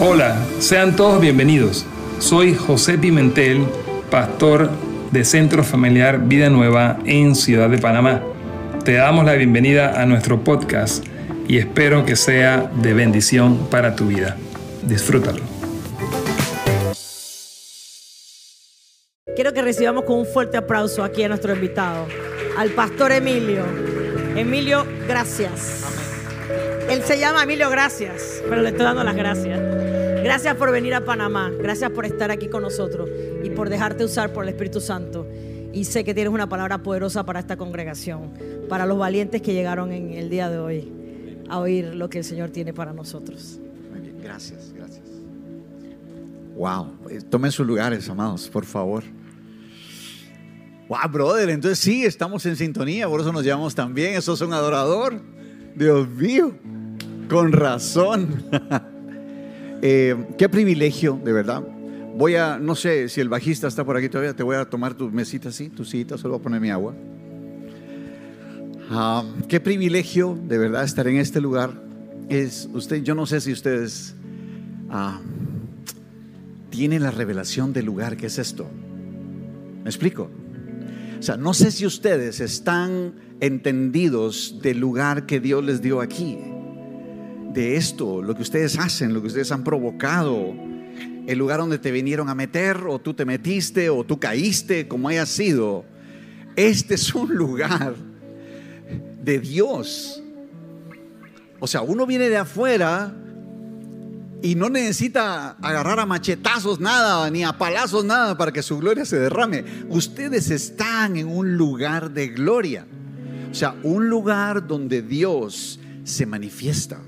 Hola, sean todos bienvenidos. Soy José Pimentel, pastor de Centro Familiar Vida Nueva en Ciudad de Panamá. Te damos la bienvenida a nuestro podcast y espero que sea de bendición para tu vida. Disfrútalo. Quiero que recibamos con un fuerte aplauso aquí a nuestro invitado, al pastor Emilio. Emilio, gracias. Él se llama Emilio Gracias, pero le estoy dando las gracias. Gracias por venir a Panamá, gracias por estar aquí con nosotros y por dejarte usar por el Espíritu Santo. Y sé que tienes una palabra poderosa para esta congregación, para los valientes que llegaron en el día de hoy a oír lo que el Señor tiene para nosotros. Gracias, gracias. Wow, eh, tomen sus lugares, amados, por favor. Wow, brother, entonces sí, estamos en sintonía, por eso nos llamamos también. Eso es un adorador. Dios mío, con razón. Eh, qué privilegio, de verdad. Voy a, no sé si el bajista está por aquí todavía, te voy a tomar tu mesita así, tu silla, solo voy a poner mi agua. Ah, qué privilegio, de verdad, estar en este lugar. Es usted, yo no sé si ustedes ah, tienen la revelación del lugar que es esto. ¿Me explico? O sea, no sé si ustedes están entendidos del lugar que Dios les dio aquí de esto, lo que ustedes hacen, lo que ustedes han provocado, el lugar donde te vinieron a meter, o tú te metiste, o tú caíste, como haya sido. Este es un lugar de Dios. O sea, uno viene de afuera y no necesita agarrar a machetazos nada, ni a palazos nada para que su gloria se derrame. Ustedes están en un lugar de gloria. O sea, un lugar donde Dios se manifiesta.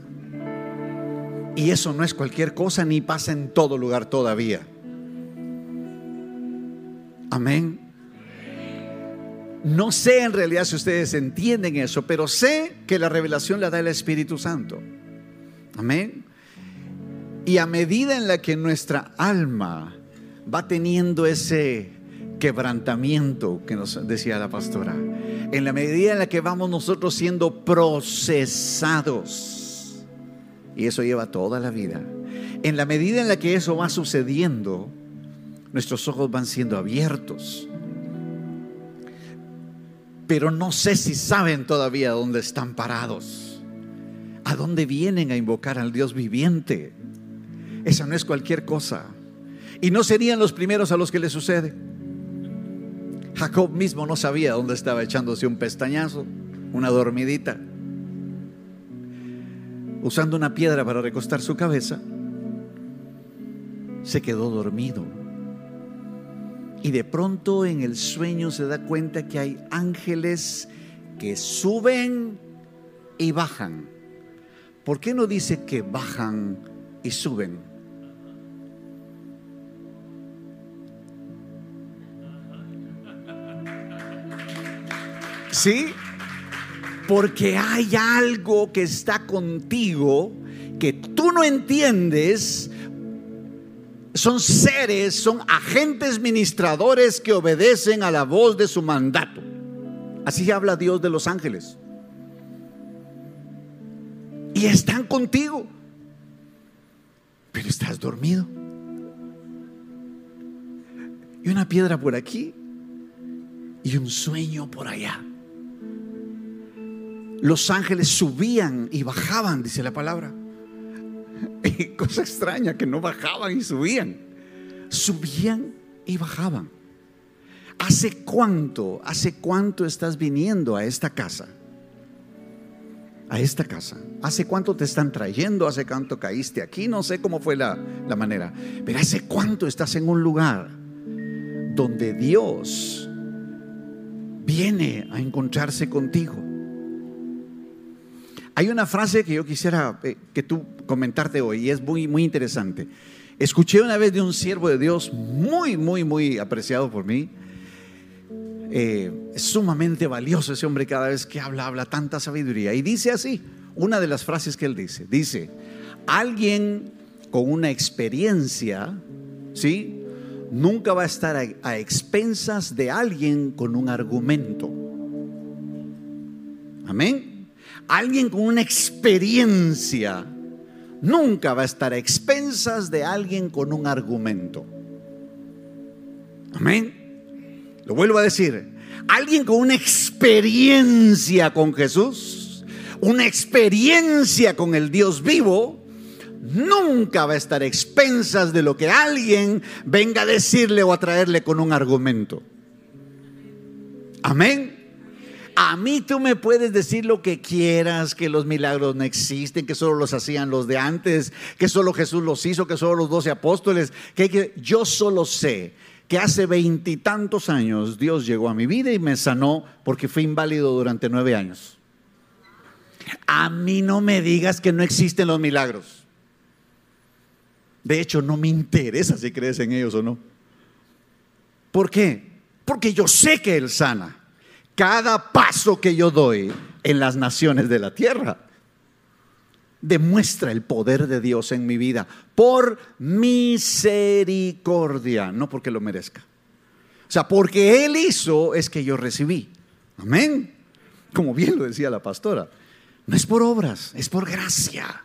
Y eso no es cualquier cosa ni pasa en todo lugar todavía. Amén. No sé en realidad si ustedes entienden eso, pero sé que la revelación la da el Espíritu Santo. Amén. Y a medida en la que nuestra alma va teniendo ese quebrantamiento que nos decía la pastora, en la medida en la que vamos nosotros siendo procesados, y eso lleva toda la vida. En la medida en la que eso va sucediendo, nuestros ojos van siendo abiertos. Pero no sé si saben todavía dónde están parados. ¿A dónde vienen a invocar al Dios viviente? Esa no es cualquier cosa. Y no serían los primeros a los que le sucede. Jacob mismo no sabía dónde estaba echándose un pestañazo, una dormidita usando una piedra para recostar su cabeza, se quedó dormido. Y de pronto en el sueño se da cuenta que hay ángeles que suben y bajan. ¿Por qué no dice que bajan y suben? ¿Sí? Porque hay algo que está contigo que tú no entiendes. Son seres, son agentes ministradores que obedecen a la voz de su mandato. Así habla Dios de los ángeles. Y están contigo. Pero estás dormido. Y una piedra por aquí y un sueño por allá los ángeles subían y bajaban, dice la palabra. Y cosa extraña, que no bajaban y subían. Subían y bajaban. ¿Hace cuánto, hace cuánto estás viniendo a esta casa? A esta casa. ¿Hace cuánto te están trayendo? ¿Hace cuánto caíste aquí? No sé cómo fue la, la manera. Pero ¿hace cuánto estás en un lugar donde Dios viene a encontrarse contigo? Hay una frase que yo quisiera eh, que tú comentarte hoy y es muy, muy interesante. Escuché una vez de un siervo de Dios muy, muy, muy apreciado por mí. Eh, sumamente valioso ese hombre cada vez que habla, habla tanta sabiduría. Y dice así, una de las frases que él dice, dice, alguien con una experiencia, ¿sí? Nunca va a estar a expensas de alguien con un argumento. Amén. Alguien con una experiencia nunca va a estar a expensas de alguien con un argumento. Amén. Lo vuelvo a decir. Alguien con una experiencia con Jesús, una experiencia con el Dios vivo, nunca va a estar a expensas de lo que alguien venga a decirle o a traerle con un argumento. Amén. A mí tú me puedes decir lo que quieras, que los milagros no existen, que solo los hacían los de antes, que solo Jesús los hizo, que solo los doce apóstoles, que, yo solo sé que hace veintitantos años Dios llegó a mi vida y me sanó porque fui inválido durante nueve años. A mí no me digas que no existen los milagros. De hecho, no me interesa si crees en ellos o no. ¿Por qué? Porque yo sé que Él sana cada paso que yo doy en las naciones de la tierra demuestra el poder de Dios en mi vida por misericordia, no porque lo merezca. O sea, porque Él hizo es que yo recibí. Amén. Como bien lo decía la pastora. No es por obras, es por gracia.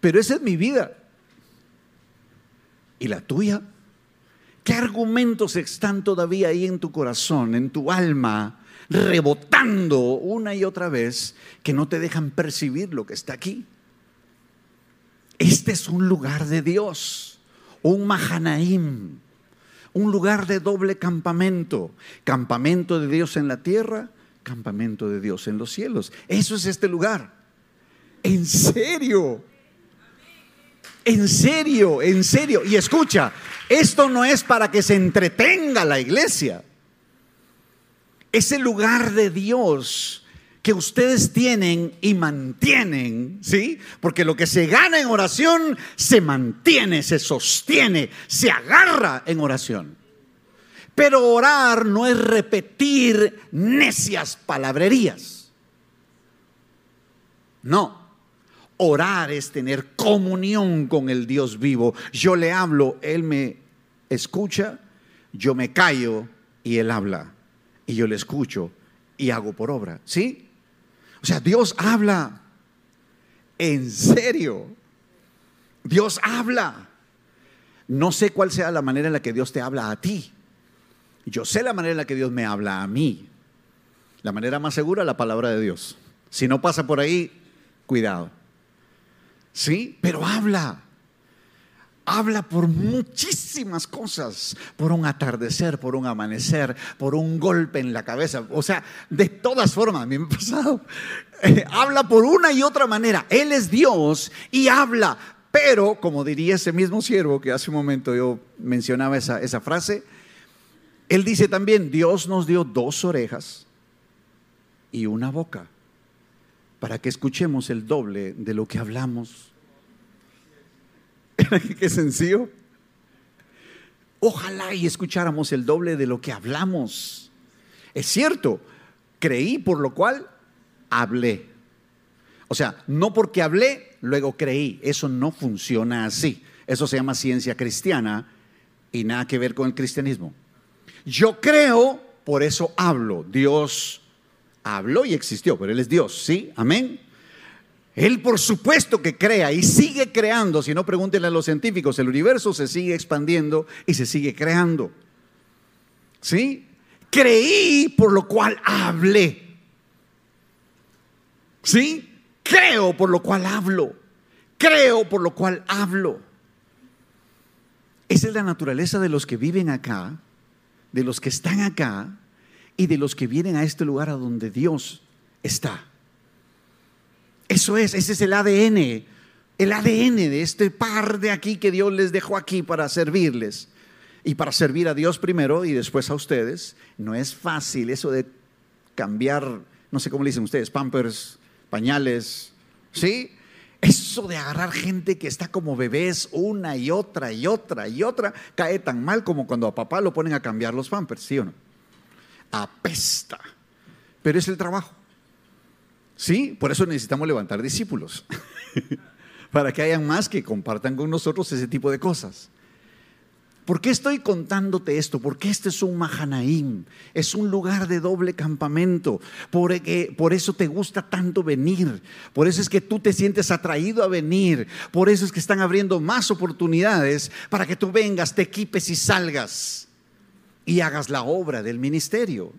Pero esa es mi vida. ¿Y la tuya? ¿Qué argumentos están todavía ahí en tu corazón, en tu alma, rebotando una y otra vez que no te dejan percibir lo que está aquí? Este es un lugar de Dios, un Mahanaim, un lugar de doble campamento, campamento de Dios en la tierra, campamento de Dios en los cielos. Eso es este lugar. En serio. En serio, en serio. Y escucha, esto no es para que se entretenga la iglesia. Es el lugar de Dios que ustedes tienen y mantienen, ¿sí? Porque lo que se gana en oración se mantiene, se sostiene, se agarra en oración. Pero orar no es repetir necias palabrerías. No. Orar es tener comunión con el Dios vivo. Yo le hablo, Él me escucha, yo me callo y Él habla. Y yo le escucho y hago por obra. ¿Sí? O sea, Dios habla. En serio. Dios habla. No sé cuál sea la manera en la que Dios te habla a ti. Yo sé la manera en la que Dios me habla a mí. La manera más segura, la palabra de Dios. Si no pasa por ahí, cuidado. ¿Sí? Pero habla. Habla por muchísimas cosas, por un atardecer, por un amanecer, por un golpe en la cabeza. O sea, de todas formas, me ha pasado. Habla por una y otra manera. Él es Dios y habla. Pero, como diría ese mismo siervo que hace un momento yo mencionaba esa, esa frase, él dice también, Dios nos dio dos orejas y una boca para que escuchemos el doble de lo que hablamos. Qué sencillo. Ojalá y escucháramos el doble de lo que hablamos. Es cierto, creí por lo cual hablé. O sea, no porque hablé, luego creí. Eso no funciona así. Eso se llama ciencia cristiana y nada que ver con el cristianismo. Yo creo, por eso hablo. Dios habló y existió, pero Él es Dios, ¿sí? Amén. Él por supuesto que crea y sigue creando, si no pregúntenle a los científicos, el universo se sigue expandiendo y se sigue creando. ¿Sí? Creí por lo cual hablé. ¿Sí? Creo por lo cual hablo. Creo por lo cual hablo. Esa es la naturaleza de los que viven acá, de los que están acá y de los que vienen a este lugar a donde Dios está. Eso es, ese es el ADN, el ADN de este par de aquí que Dios les dejó aquí para servirles y para servir a Dios primero y después a ustedes. No es fácil eso de cambiar, no sé cómo le dicen ustedes, pampers, pañales, ¿sí? Eso de agarrar gente que está como bebés una y otra y otra y otra, cae tan mal como cuando a papá lo ponen a cambiar los pampers, ¿sí o no? Apesta. Pero es el trabajo. ¿Sí? Por eso necesitamos levantar discípulos. Para que hayan más que compartan con nosotros ese tipo de cosas. ¿Por qué estoy contándote esto? Porque este es un Mahanaim, es un lugar de doble campamento. Por, por, eso te gusta tanto venir, por eso es que tú te sientes atraído a venir, por eso es que están abriendo más oportunidades para que tú vengas, te equipes y salgas y hagas la obra del ministerio.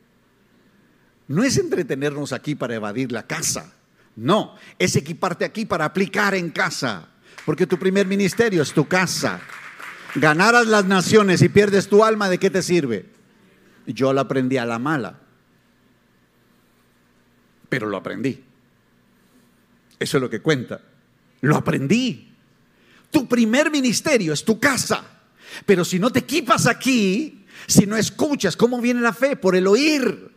No es entretenernos aquí para evadir la casa, no, es equiparte aquí para aplicar en casa, porque tu primer ministerio es tu casa ganaras las naciones y pierdes tu alma, ¿de qué te sirve? Yo lo aprendí a la mala, pero lo aprendí. Eso es lo que cuenta. Lo aprendí. Tu primer ministerio es tu casa, pero si no te equipas aquí, si no escuchas, ¿cómo viene la fe? Por el oír.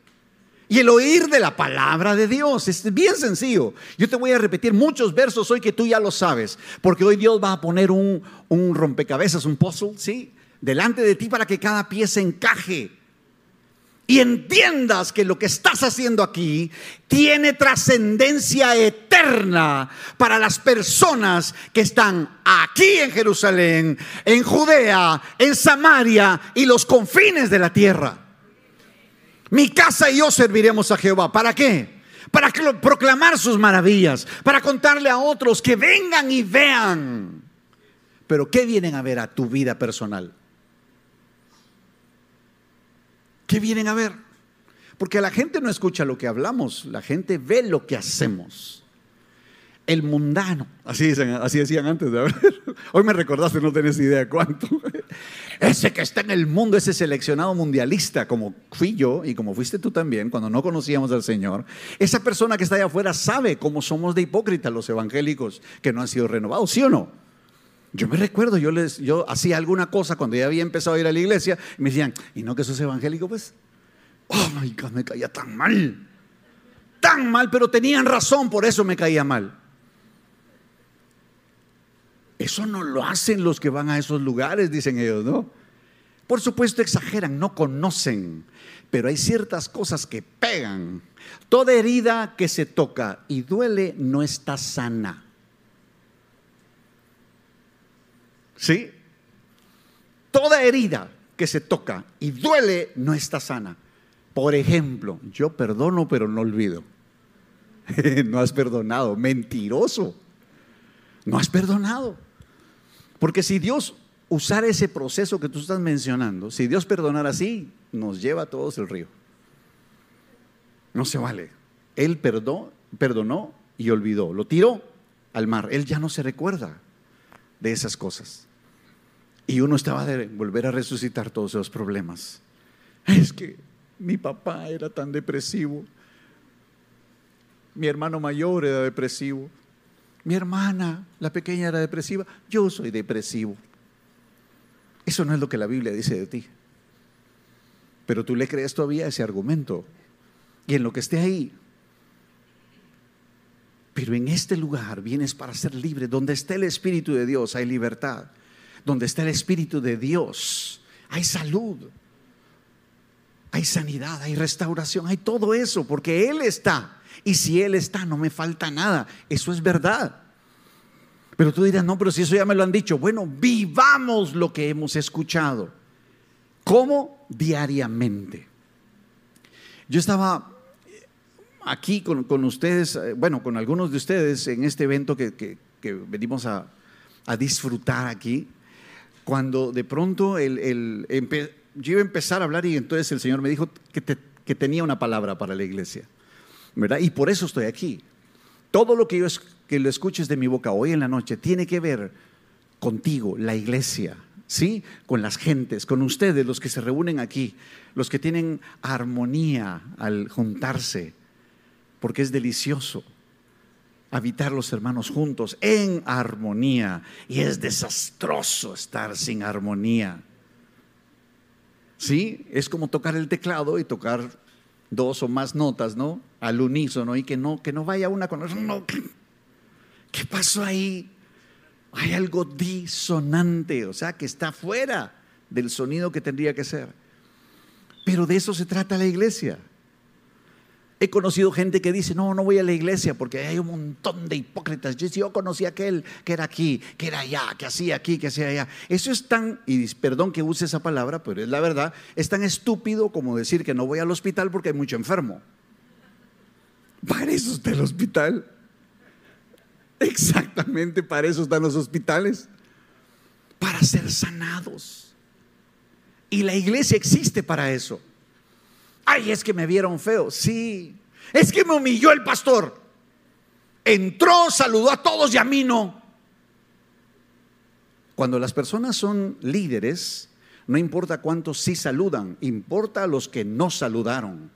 Y el oír de la palabra de Dios es bien sencillo. Yo te voy a repetir muchos versos hoy que tú ya lo sabes, porque hoy Dios va a poner un, rompecabezas, un puzzle, ¿sí? Delante de ti para que cada pieza encaje. Y entiendas que lo que estás haciendo aquí tiene trascendencia eterna para las personas que están aquí en Jerusalén, en Judea, en Samaria y los confines de la tierra. Mi casa y yo serviremos a Jehová. ¿Para qué? Para proclamar sus maravillas, para contarle a otros que vengan y vean. Pero ¿qué vienen a ver a tu vida personal? ¿Qué vienen a ver? Porque la gente no escucha lo que hablamos, la gente ve lo que hacemos el mundano. Así, así decían antes. De Hoy me recordaste, no tenés idea cuánto. Ese que está en el mundo, ese seleccionado mundialista, como fui yo y como fuiste tú también, cuando no conocíamos al Señor, esa persona que está allá afuera sabe cómo somos de hipócritas los evangélicos que no han sido renovados, ¿sí o no? Yo me recuerdo, yo, les, yo hacía alguna cosa cuando ya había empezado a ir a la iglesia y me decían, ¿y no que sos evangélico? Pues, oh my God, me caía tan mal. Tan mal, pero tenían razón, por eso me caía mal. Eso no lo hacen los que van a esos lugares, dicen ellos, ¿no? Por supuesto exageran, no conocen, pero hay ciertas cosas que pegan. Toda herida que se toca y duele no está sana. ¿Sí? Toda herida que se toca y duele no está sana. Por ejemplo, yo perdono pero no olvido. no has perdonado, mentiroso. No has perdonado. Porque si Dios usara ese proceso que tú estás mencionando, si Dios perdonara así, nos lleva a todos el río. No se vale. Él perdonó, perdonó y olvidó. Lo tiró al mar. Él ya no se recuerda de esas cosas. Y uno estaba de volver a resucitar todos esos problemas. Es que mi papá era tan depresivo. Mi hermano mayor era depresivo. Mi hermana, la pequeña, era depresiva. Yo soy depresivo. Eso no es lo que la Biblia dice de ti. Pero tú le crees todavía ese argumento. Y en lo que esté ahí. Pero en este lugar vienes para ser libre. Donde esté el Espíritu de Dios hay libertad. Donde está el Espíritu de Dios hay salud. Hay sanidad, hay restauración, hay todo eso, porque Él está. Y si Él está, no me falta nada. Eso es verdad. Pero tú dirás, no, pero si eso ya me lo han dicho. Bueno, vivamos lo que hemos escuchado. ¿Cómo? Diariamente. Yo estaba aquí con, ustedes, eh, bueno, con algunos de ustedes en este evento que, venimos a, disfrutar aquí, cuando de pronto el, yo iba a empezar a hablar y entonces el Señor me dijo que, que tenía una palabra para la iglesia. Y por eso estoy aquí. Todo lo que yo que lo escuches de mi boca hoy en la noche tiene que ver contigo, la iglesia, ¿sí? Con las gentes, con ustedes, los que se reúnen aquí, los que tienen armonía al juntarse, porque es delicioso habitar los hermanos juntos en armonía y es desastroso estar sin armonía. ¿Sí? Es como tocar el teclado y tocar dos o más notas, ¿no? Al unísono y que no, que no vaya una con otra. No. ¿Qué pasó ahí? Hay algo disonante, o sea, que está fuera del sonido que tendría que ser. Pero de eso se trata la iglesia. He conocido gente que dice, no, no voy a la iglesia porque hay un montón de hipócritas. Yo, yo conocí a aquel que era aquí, que era allá, que hacía aquí, que hacía allá. Eso es tan, y perdón que use esa palabra, pero es la verdad, es tan estúpido como decir que no voy al hospital porque hay mucho enfermo. Para eso está el hospital. Exactamente para eso están los hospitales. Para ser sanados. Y la iglesia existe para eso. Ay, es que me vieron feo. Sí. Es que me humilló el pastor. Entró, saludó a todos y a mí no. Cuando las personas son líderes, no importa cuántos sí saludan, importa a los que no saludaron.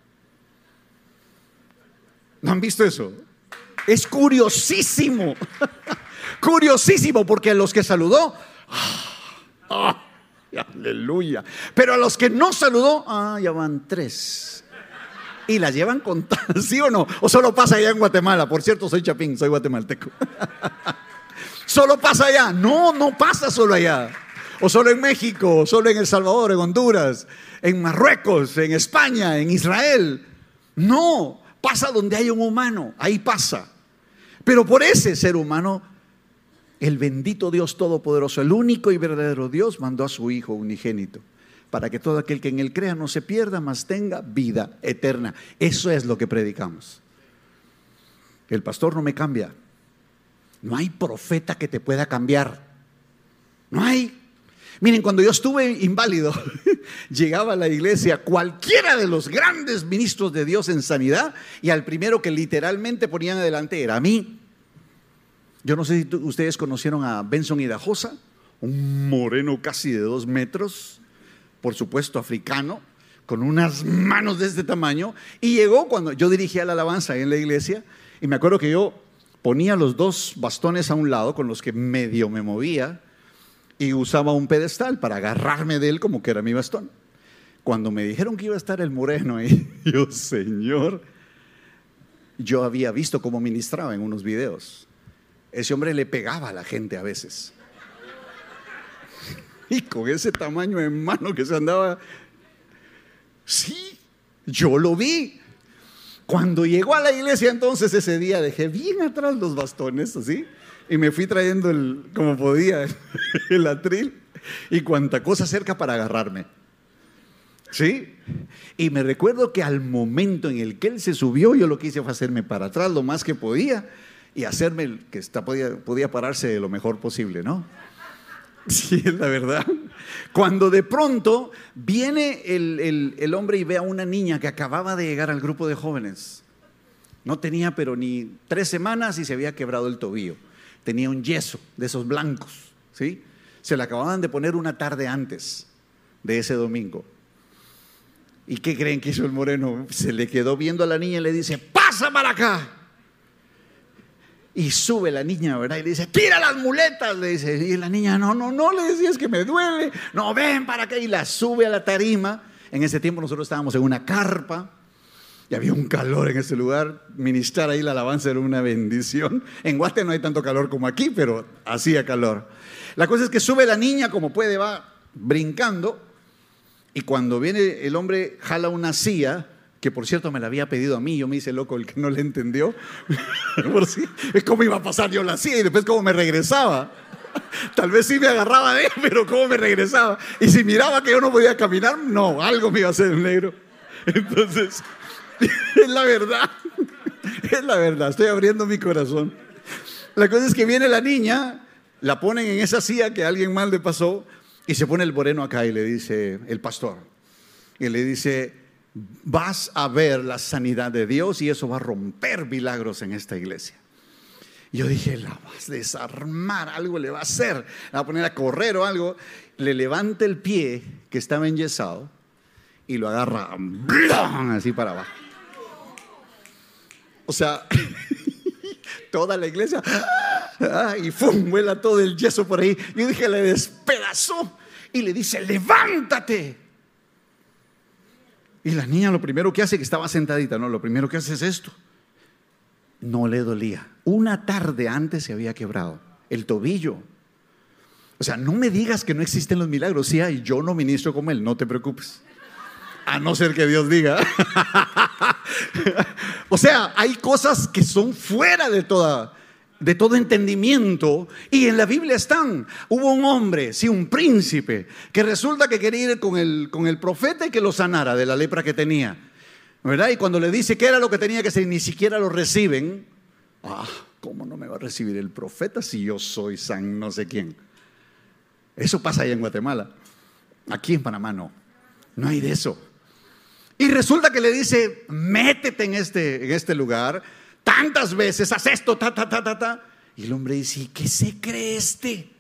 ¿No han visto eso? Es curiosísimo. curiosísimo porque los que saludó, ¡ah! aleluya. Pero a los que no saludó, ah, ya van tres. Y las llevan con ¿sí o no? O solo pasa allá en Guatemala. Por cierto, soy chapín, soy guatemalteco. solo pasa allá. No, no pasa solo allá. O solo en México, o solo en El Salvador, en Honduras, en Marruecos, en España, en Israel. No, pasa donde hay un humano, ahí pasa. Pero por ese ser humano el bendito Dios Todopoderoso, el único y verdadero Dios, mandó a su Hijo unigénito para que todo aquel que en él crea no se pierda, mas tenga vida eterna. Eso es lo que predicamos. El pastor no me cambia. No hay profeta que te pueda cambiar. No hay. Miren, cuando yo estuve inválido, llegaba a la iglesia cualquiera de los grandes ministros de Dios en sanidad y al primero que literalmente ponían adelante era a mí. Yo no sé si ustedes conocieron a Benson Hidajosa, un moreno casi de dos metros, por supuesto africano, con unas manos de este tamaño, y llegó cuando yo dirigía la alabanza en la iglesia, y me acuerdo que yo ponía los dos bastones a un lado con los que medio me movía, y usaba un pedestal para agarrarme de él como que era mi bastón. Cuando me dijeron que iba a estar el moreno ahí, yo, Señor, yo había visto cómo ministraba en unos videos ese hombre le pegaba a la gente a veces. Y con ese tamaño de mano que se andaba. Sí, yo lo vi. Cuando llegó a la iglesia entonces ese día dejé bien atrás los bastones, así, y me fui trayendo el, como podía, el atril y cuanta cosa cerca para agarrarme. ¿Sí? Y me recuerdo que al momento en el que él se subió, yo lo que hice fue hacerme para atrás lo más que podía y hacerme el que está, podía, pararse lo mejor posible, ¿no? Sí, es la verdad. Cuando de pronto viene el, el, hombre y ve a una niña que acababa de llegar al grupo de jóvenes. No tenía pero ni tres semanas y se había quebrado el tobillo. Tenía un yeso de esos blancos, ¿sí? Se le acababan de poner una tarde antes de ese domingo. ¿Y qué creen que hizo el moreno? Se le quedó viendo a la niña y le dice, pasa para acá. Y sube la niña, ¿verdad? Y le dice, tira las muletas, le dice. Y la niña, no, no, no, le decía, es que me duele. No, ven para acá. Y la sube a la tarima. En ese tiempo nosotros estábamos en una carpa. Y había un calor en ese lugar. Ministrar ahí la alabanza era una bendición. En Guate no hay tanto calor como aquí, pero hacía calor. La cosa es que sube la niña como puede, va brincando. Y cuando viene el hombre, jala una silla que por cierto me la había pedido a mí, yo me hice loco el que no le entendió. por si, es como iba a pasar, yo la hacía y después cómo me regresaba. Tal vez sí me agarraba de él, pero cómo me regresaba. Y si miraba que yo no podía caminar, no, algo me iba a hacer el negro. Entonces, es la verdad, es la verdad, estoy abriendo mi corazón. La cosa es que viene la niña, la ponen en esa silla que alguien mal le pasó y se pone el moreno acá y le dice, el pastor, y le dice, vas a ver la sanidad de Dios y eso va a romper milagros en esta iglesia. Yo dije, la vas a desarmar, algo le va a hacer, la va a poner a correr o algo. Le levanta el pie que estaba enyesado y lo agarra así para abajo. O sea, toda la iglesia y ¡fum! vuela todo el yeso por ahí. Yo dije, le despedazó y le dice, levántate. Y la niña lo primero que hace, que estaba sentadita, no, lo primero que hace es esto. No le dolía. Una tarde antes se había quebrado el tobillo. O sea, no me digas que no existen los milagros. Sí hay, yo no ministro como él, no te preocupes. A no ser que Dios diga. O sea, hay cosas que son fuera de toda de todo entendimiento y en la Biblia están. Hubo un hombre, sí, un príncipe, que resulta que quería ir con el, con el profeta y que lo sanara de la lepra que tenía. ¿Verdad? Y cuando le dice qué era lo que tenía que hacer, ni siquiera lo reciben. Ah, ¿cómo no me va a recibir el profeta si yo soy san no sé quién? Eso pasa ahí en Guatemala. Aquí en Panamá no. No hay de eso. Y resulta que le dice, métete en este, en este lugar, tantas veces, haz esto, ta, ta, ta, ta, ta. Y el hombre dice, ¿y qué se cree este?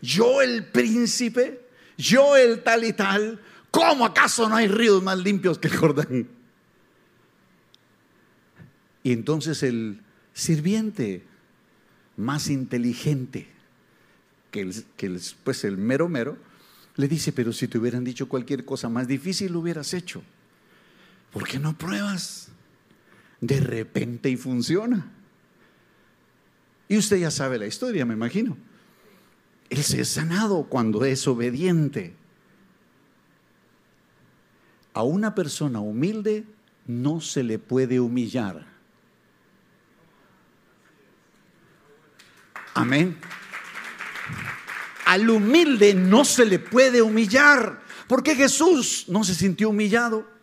Yo el príncipe, yo el tal y tal, ¿cómo acaso no hay ríos más limpios que el Jordán? Y entonces el sirviente más inteligente que el, que el, pues el mero mero, le dice, pero si te hubieran dicho cualquier cosa más difícil, lo hubieras hecho. ¿Por qué no pruebas? De repente y funciona. Y usted ya sabe la historia, me imagino. Él se es sanado cuando es obediente. A una persona humilde no se le puede humillar. Amén. Al humilde no se le puede humillar. Porque Jesús no se sintió humillado.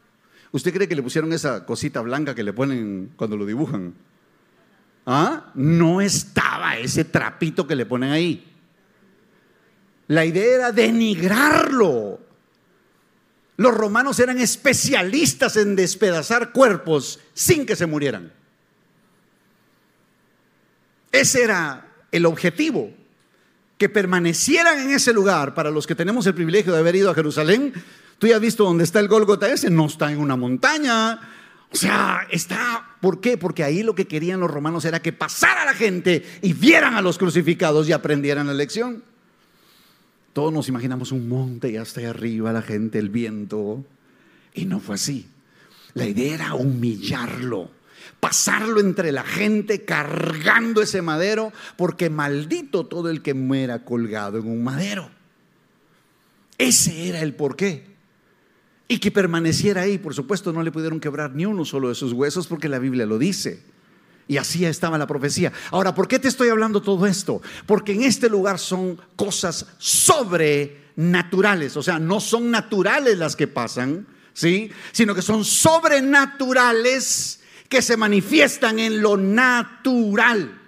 ¿Usted cree que le pusieron esa cosita blanca que le ponen cuando lo dibujan? ¿Ah? No estaba ese trapito que le ponen ahí. La idea era denigrarlo. Los romanos eran especialistas en despedazar cuerpos sin que se murieran. Ese era el objetivo, que permanecieran en ese lugar para los que tenemos el privilegio de haber ido a Jerusalén Tú ya has visto dónde está el Golgota ese, no está en una montaña. O sea, está, ¿por qué? Porque ahí lo que querían los romanos era que pasara la gente y vieran a los crucificados y aprendieran la lección. Todos nos imaginamos un monte y hasta ahí arriba la gente, el viento. Y no fue así. La idea era humillarlo, pasarlo entre la gente cargando ese madero, porque maldito todo el que muera colgado en un madero. Ese era el porqué y que permaneciera ahí. Por supuesto, no le pudieron quebrar ni uno solo de sus huesos porque la Biblia lo dice. Y así estaba la profecía. Ahora, ¿por qué te estoy hablando todo esto? Porque en este lugar son cosas sobrenaturales. O sea, no son naturales las que pasan, ¿sí? Sino que son sobrenaturales que se manifiestan en lo natural.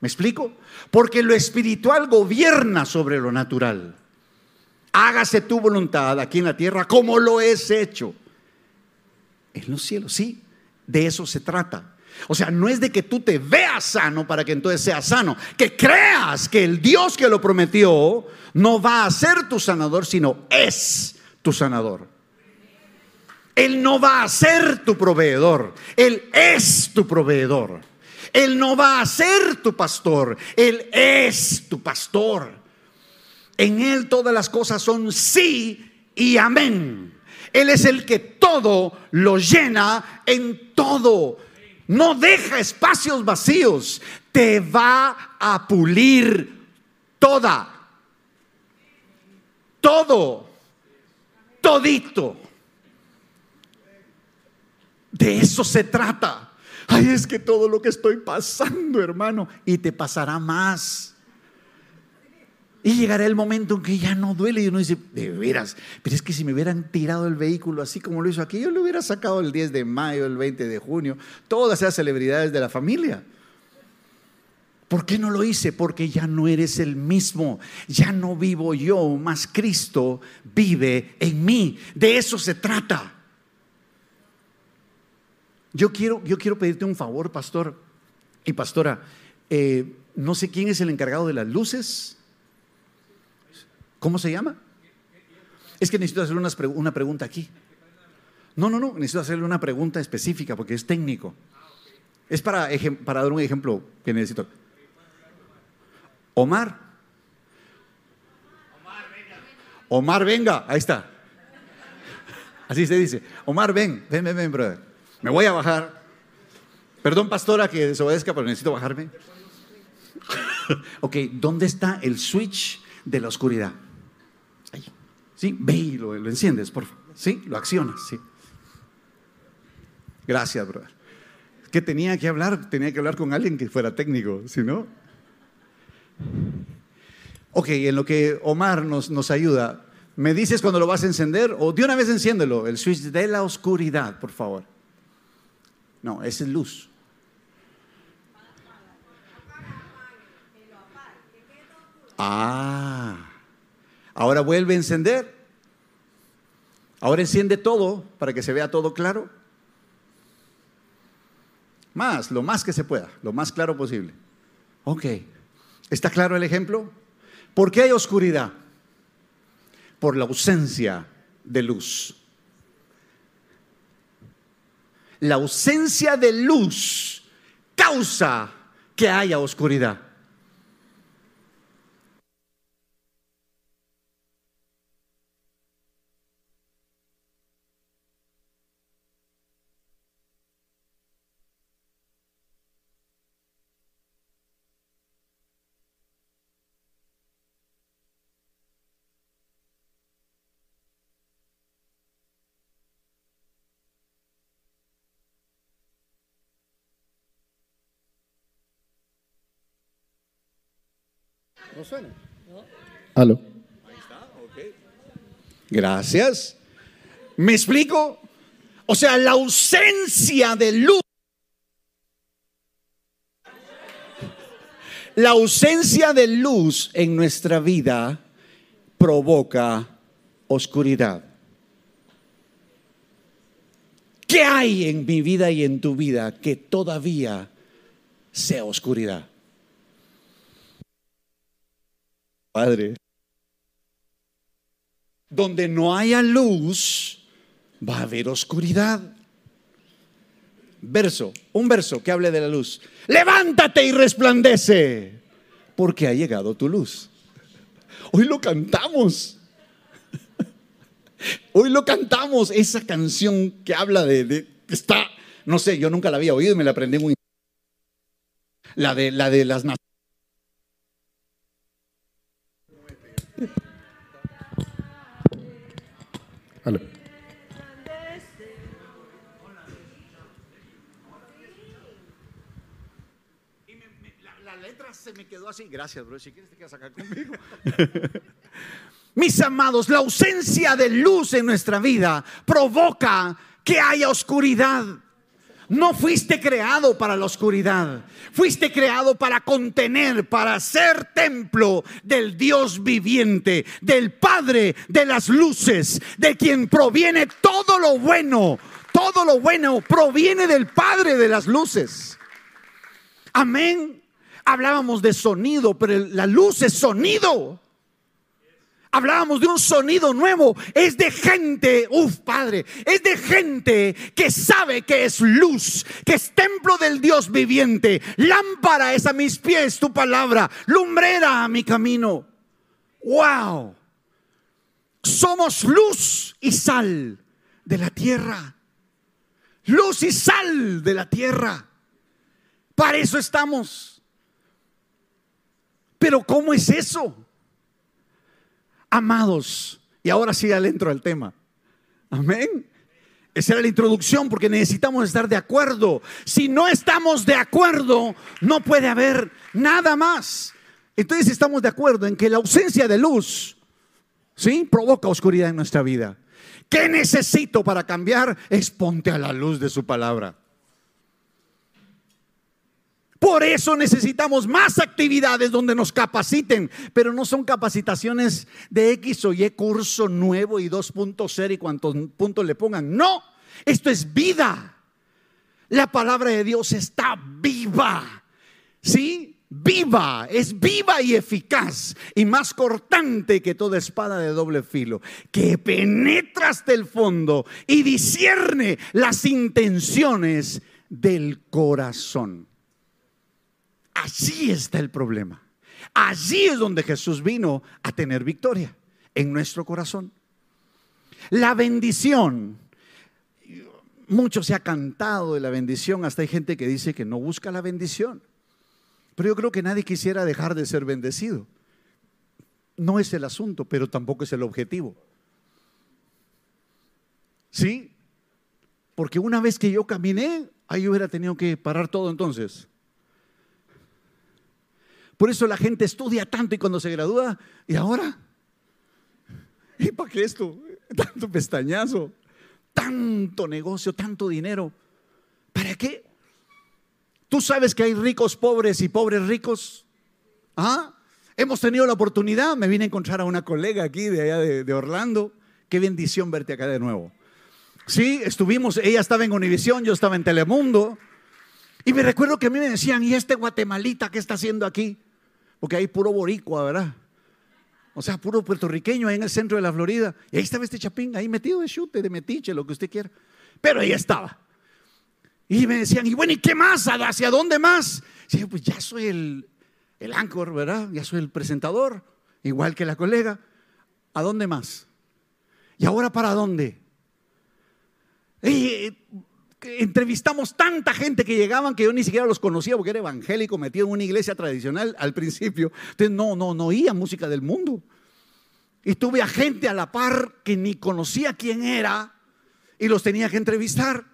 ¿Me explico? Porque lo espiritual gobierna sobre lo natural hágase tu voluntad aquí en la tierra como lo es hecho en los cielos. Sí, de eso se trata. O sea, no es de que tú te veas sano para que entonces seas sano, que creas que el Dios que lo prometió no va a ser tu sanador, sino es tu sanador. Él no va a ser tu proveedor, Él es tu proveedor. Él no va a ser tu pastor, Él es tu pastor. En Él todas las cosas son sí y amén. Él es el que todo lo llena en todo. No deja espacios vacíos. Te va a pulir toda. Todo. Todito. De eso se trata. Ay, es que todo lo que estoy pasando, hermano, y te pasará más. Y llegará el momento en que ya no duele y uno dice, de veras, pero es que si me hubieran tirado el vehículo así como lo hizo aquí, yo lo hubiera sacado el 10 de mayo, el 20 de junio, todas esas celebridades de la familia. ¿Por qué no lo hice? Porque ya no eres el mismo, ya no vivo yo, más Cristo vive en mí. De eso se trata. Yo quiero, yo quiero pedirte un favor, pastor y pastora. Eh, no sé quién es el encargado de las luces. ¿Cómo se llama? Es que necesito hacerle una, pregunta aquí. No, no, no, necesito hacerle una pregunta específica porque es técnico. Es para, dar un ejemplo que necesito. Omar. Omar, venga. Ahí está. Así se dice. Omar, ven, ven, ven, ven, brother. Me voy a bajar. Perdón, pastora, que desobedezca, pero necesito bajarme. ok, ¿dónde está el switch de la oscuridad? ¿Sí? Ve y lo, enciendes, por favor. ¿Sí? Lo accionas, ¿sí? Gracias, brother. que tenía que hablar, tenía que hablar con alguien que fuera técnico, si no. Ok, en lo que Omar nos, nos ayuda, ¿me dices cuando lo vas a encender? O de una vez enciéndelo, el switch de la oscuridad, por favor. No, ese es luz. Ah, ahora vuelve a encender. Ahora enciende todo para que se vea todo claro. Más, lo más que se pueda, lo más claro posible. Ok, ¿está claro el ejemplo? ¿Por qué hay oscuridad? Por la ausencia de luz. La ausencia de luz causa que haya oscuridad. ¿No suena? Aló. Gracias. ¿Me explico? O sea, la ausencia de luz. La ausencia de luz en nuestra vida provoca oscuridad. ¿Qué hay en mi vida y en tu vida que todavía sea oscuridad? Padre. Donde no haya luz, va a haber oscuridad. Verso, un verso que hable de la luz. Levántate y resplandece, porque ha llegado tu luz. Hoy lo cantamos. Hoy lo cantamos, esa canción que habla de, está, no sé, yo nunca la había oído y me la aprendí muy. La de, la de las naciones La, letra se me quedó así. Gracias, bro. Si quieres te quedas acá conmigo. Mis amados, la ausencia de luz en nuestra vida provoca que haya oscuridad. No fuiste creado para la oscuridad. Fuiste creado para contener, para ser templo del Dios viviente, del Padre de las luces, de quien proviene todo lo bueno. Todo lo bueno proviene del Padre de las luces. Amén. Hablábamos de sonido, pero la luz es sonido. Hablábamos de un sonido nuevo. Es de gente, uff, Padre, es de gente que sabe que es luz, que es templo del Dios viviente. Lámpara es a mis pies tu palabra, lumbrera a mi camino. Wow. Somos luz y sal de la tierra. Luz y sal de la tierra. Para eso estamos. Pero ¿cómo es eso? Amados. Y ahora sí adentro del tema. Amén. Esa era la introducción porque necesitamos estar de acuerdo. Si no estamos de acuerdo, no puede haber nada más. Entonces estamos de acuerdo en que la ausencia de luz, ¿sí? Provoca oscuridad en nuestra vida. ¿Qué necesito para cambiar? Es ponte a la luz de su palabra. Por eso necesitamos más actividades donde nos capaciten, pero no son capacitaciones de X o Y curso nuevo y 2.0 y cuantos puntos le pongan. No, esto es vida. La palabra de Dios está viva. ¿Sí? Viva, es viva y eficaz y más cortante que toda espada de doble filo, que penetra hasta el fondo y discierne las intenciones del corazón. Allí está el problema. Allí es donde Jesús vino a tener victoria, en nuestro corazón. La bendición. Mucho se ha cantado de la bendición, hasta hay gente que dice que no busca la bendición. Pero yo creo que nadie quisiera dejar de ser bendecido. No es el asunto, pero tampoco es el objetivo. ¿Sí? Porque una vez que yo caminé, Ahí hubiera tenido que parar todo entonces. Por eso la gente estudia tanto y cuando se gradúa, ¿y ahora? ¿Y para qué esto? Tanto pestañazo, tanto negocio, tanto dinero. ¿Para qué? ¿Tú sabes que hay ricos pobres y pobres ricos? ¿Ah? Hemos tenido la oportunidad, me vine a encontrar a una colega aquí de allá de, Orlando. Qué bendición verte acá de nuevo. Sí, estuvimos, ella estaba en Univisión, yo estaba en Telemundo. Y me recuerdo que a mí me decían, ¿y este guatemalita qué está haciendo aquí? Porque hay puro boricua, ¿verdad? O sea, puro puertorriqueño ahí en el centro de la Florida. Y ahí estaba este chapín, ahí metido de chute, de metiche, lo que usted quiera. Pero ahí estaba. Y me decían, y bueno, ¿y qué más? ¿Hacia dónde más? Y pues ya soy el, el anchor, ¿verdad? Ya soy el presentador, igual que la colega. ¿A dónde más? ¿Y ahora para dónde? Y entrevistamos tanta gente que llegaban que yo ni siquiera los conocía porque era evangélico, metido en una iglesia tradicional al principio. Entonces no, no, no oía música del mundo. Y tuve a gente a la par que ni conocía quién era y los tenía que entrevistar.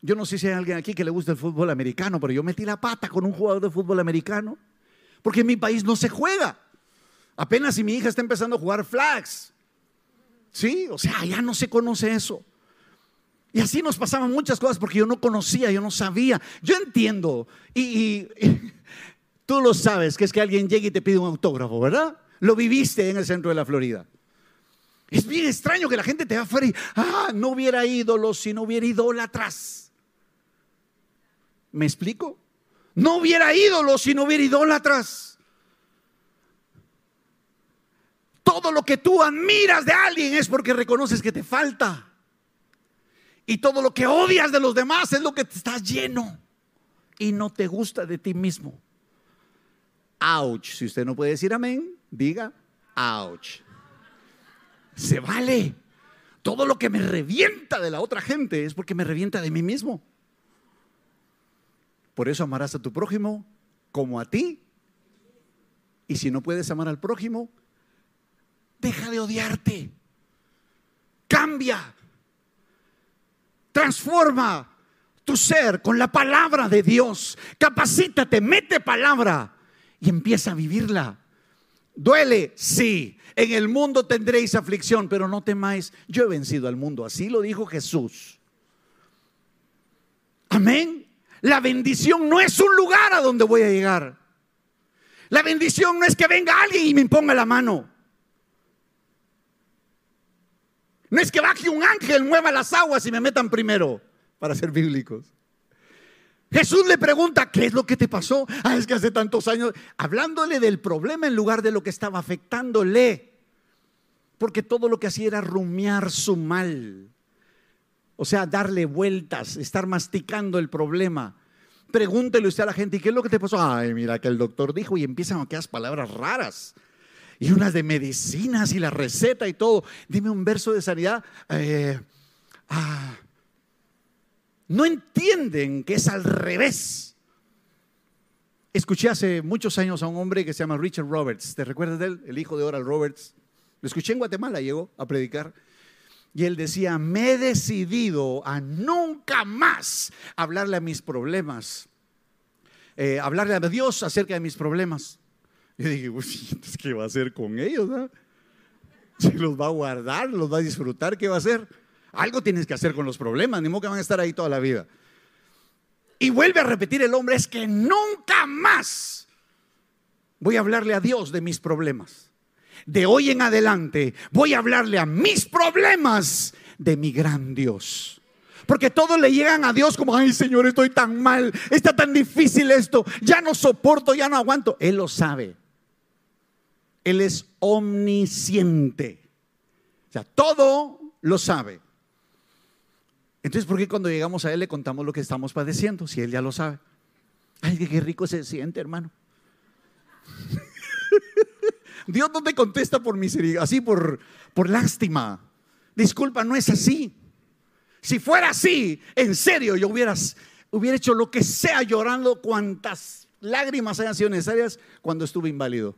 Yo no sé si hay alguien aquí que le gusta el fútbol americano, pero yo metí la pata con un jugador de fútbol americano porque en mi país no se juega. Apenas si mi hija está empezando a jugar flags. Sí, o sea, ya no se conoce eso. Y así nos pasaban muchas cosas porque yo no conocía, yo no sabía. Yo entiendo. Y, tú lo sabes, que es que alguien llegue y te pide un autógrafo, ¿verdad? Lo viviste en el centro de la Florida. Es bien extraño que la gente te va afuera y, ah, no hubiera ídolos si no hubiera idólatras. ¿Me explico? No hubiera ídolos si no hubiera idólatras. Todo lo que tú admiras de alguien es porque reconoces que te falta. Y todo lo que odias de los demás es lo que te estás lleno y no te gusta de ti mismo. Ouch. Si usted no puede decir amén, diga ouch. Se vale. Todo lo que me revienta de la otra gente es porque me revienta de mí mismo. Por eso amarás a tu prójimo como a ti. Y si no puedes amar al prójimo, deja de odiarte. Cambia. Transforma tu ser con la palabra de Dios. Capacítate, mete palabra y empieza a vivirla. Duele, sí. En el mundo tendréis aflicción, pero no temáis. Yo he vencido al mundo. Así lo dijo Jesús. Amén. La bendición no es un lugar a donde voy a llegar. La bendición no es que venga alguien y me imponga la mano. No es que baje un ángel, mueva las aguas y me metan primero, para ser bíblicos. Jesús le pregunta, ¿qué es lo que te pasó? Ah, es que hace tantos años, hablándole del problema en lugar de lo que estaba afectándole. Porque todo lo que hacía era rumiar su mal. O sea, darle vueltas, estar masticando el problema. Pregúntele usted a la gente, ¿y qué es lo que te pasó? Ay, mira que el doctor dijo y empiezan aquellas palabras raras y unas de medicinas y la receta y todo. Dime un verso de sanidad. Eh, ah, no entienden que es al revés. Escuché hace muchos años a un hombre que se llama Richard Roberts. ¿Te recuerdas de él? El hijo de Oral Roberts. Lo escuché en Guatemala, llegó a predicar. Y él decía, me he decidido a nunca más hablarle a mis problemas, eh, hablarle a Dios acerca de mis problemas. Yo dije, ¿qué va a hacer con ellos? Ah? ¿Se los va a guardar? ¿Los va a disfrutar? ¿Qué va a hacer? Algo tienes que hacer con los problemas, ni modo que van a estar ahí toda la vida. Y vuelve a repetir el hombre, es que nunca más voy a hablarle a Dios de mis problemas. De hoy en adelante voy a hablarle a mis problemas de mi gran Dios. Porque todos le llegan a Dios como, ay Señor, estoy tan mal, está tan difícil esto, ya no soporto, ya no aguanto. Él lo sabe. Él es omnisciente. O sea, todo lo sabe. Entonces, ¿por qué cuando llegamos a Él le contamos lo que estamos padeciendo si Él ya lo sabe? Ay, qué rico se siente, hermano. Dios no te contesta por misericordia, así por, por lástima. Disculpa, no es así. Si fuera así, en serio, yo hubiera hecho lo que sea llorando cuantas lágrimas hayan sido necesarias cuando estuve inválido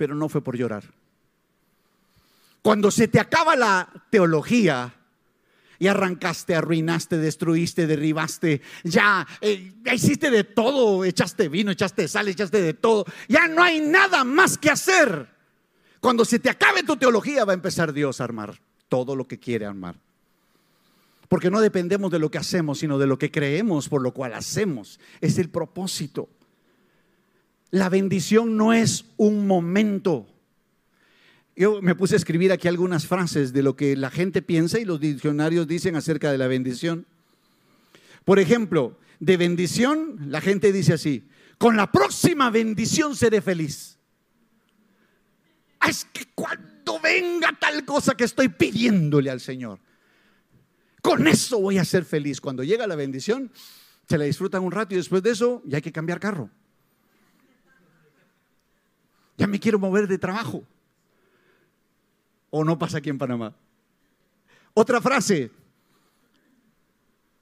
pero no fue por llorar. Cuando se te acaba la teología y arrancaste, arruinaste, destruiste, derribaste, ya eh, ya hiciste de todo, echaste vino, echaste sal, echaste de todo, ya no hay nada más que hacer. Cuando se te acabe tu teología va a empezar Dios a armar todo lo que quiere armar. Porque no dependemos de lo que hacemos, sino de lo que creemos por lo cual hacemos. Es el propósito. La bendición no es un momento. Yo me puse a escribir aquí algunas frases de lo que la gente piensa y los diccionarios dicen acerca de la bendición. Por ejemplo, de bendición, la gente dice así, con la próxima bendición seré feliz. Ah, es que cuando venga tal cosa que estoy pidiéndole al Señor, con eso voy a ser feliz. Cuando llega la bendición, se la disfrutan un rato y después de eso ya hay que cambiar carro. Ya me quiero mover de trabajo. ¿O no pasa aquí en Panamá? Otra frase.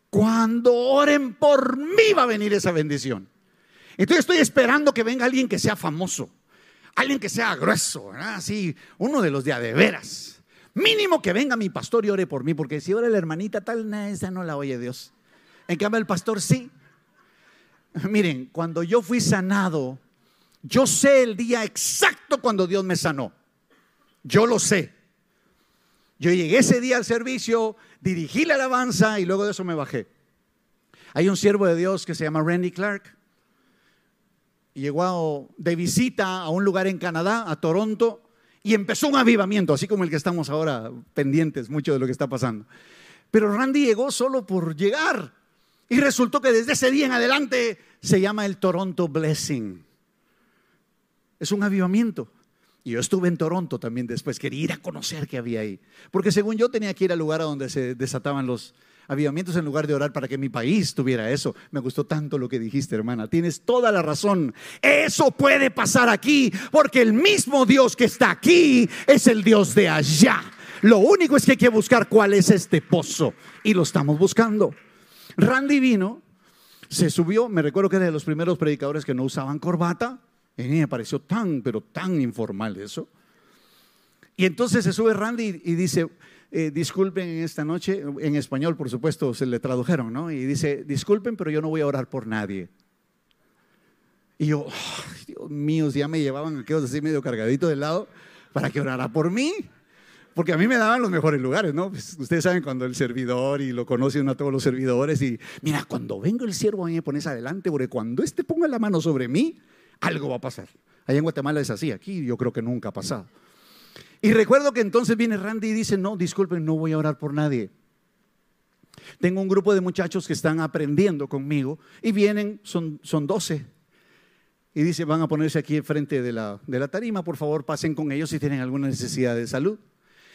Cuando oren por mí va a venir esa bendición. Entonces estoy esperando que venga alguien que sea famoso, alguien que sea grueso, así, uno de los de de veras. Mínimo que venga mi pastor y ore por mí, porque si ora la hermanita tal, esa no la oye Dios. En cambio el pastor sí. Miren, cuando yo fui sanado, yo sé el día exacto cuando Dios me sanó. Yo lo sé. Yo llegué ese día al servicio, dirigí la alabanza y luego de eso me bajé. Hay un siervo de Dios que se llama Randy Clark. Llegó de visita a un lugar en Canadá, a Toronto, y empezó un avivamiento, así como el que estamos ahora pendientes mucho de lo que está pasando. Pero Randy llegó solo por llegar. Y resultó que desde ese día en adelante se llama el Toronto Blessing. Es un avivamiento. Y yo estuve en Toronto también después, quería ir a conocer qué había ahí. Porque según yo tenía que ir al lugar a donde se desataban los avivamientos en lugar de orar para que mi país tuviera eso. Me gustó tanto lo que dijiste, hermana. Tienes toda la razón. Eso puede pasar aquí, porque el mismo Dios que está aquí es el Dios de allá. Lo único es que hay que buscar cuál es este pozo. Y lo estamos buscando. Randy vino, se subió, me recuerdo que era de los primeros predicadores que no usaban corbata a mí me pareció tan, pero tan informal eso. Y entonces se sube Randy y dice, eh, disculpen esta noche, en español por supuesto se le tradujeron, ¿no? Y dice, disculpen, pero yo no voy a orar por nadie. Y yo, Dios mío, ya me llevaban aquellos así medio cargadito del lado para que orara por mí. Porque a mí me daban los mejores lugares, ¿no? Pues, ustedes saben cuando el servidor y lo conocen a todos los servidores y mira, cuando vengo el siervo a mí me pones adelante, porque cuando este ponga la mano sobre mí, algo va a pasar. Allá en Guatemala es así, aquí yo creo que nunca ha pasado. Y recuerdo que entonces viene Randy y dice, no, disculpen, no voy a orar por nadie. Tengo un grupo de muchachos que están aprendiendo conmigo y vienen, son, son 12. Y dice, van a ponerse aquí enfrente de la, de la tarima, por favor pasen con ellos si tienen alguna necesidad de salud.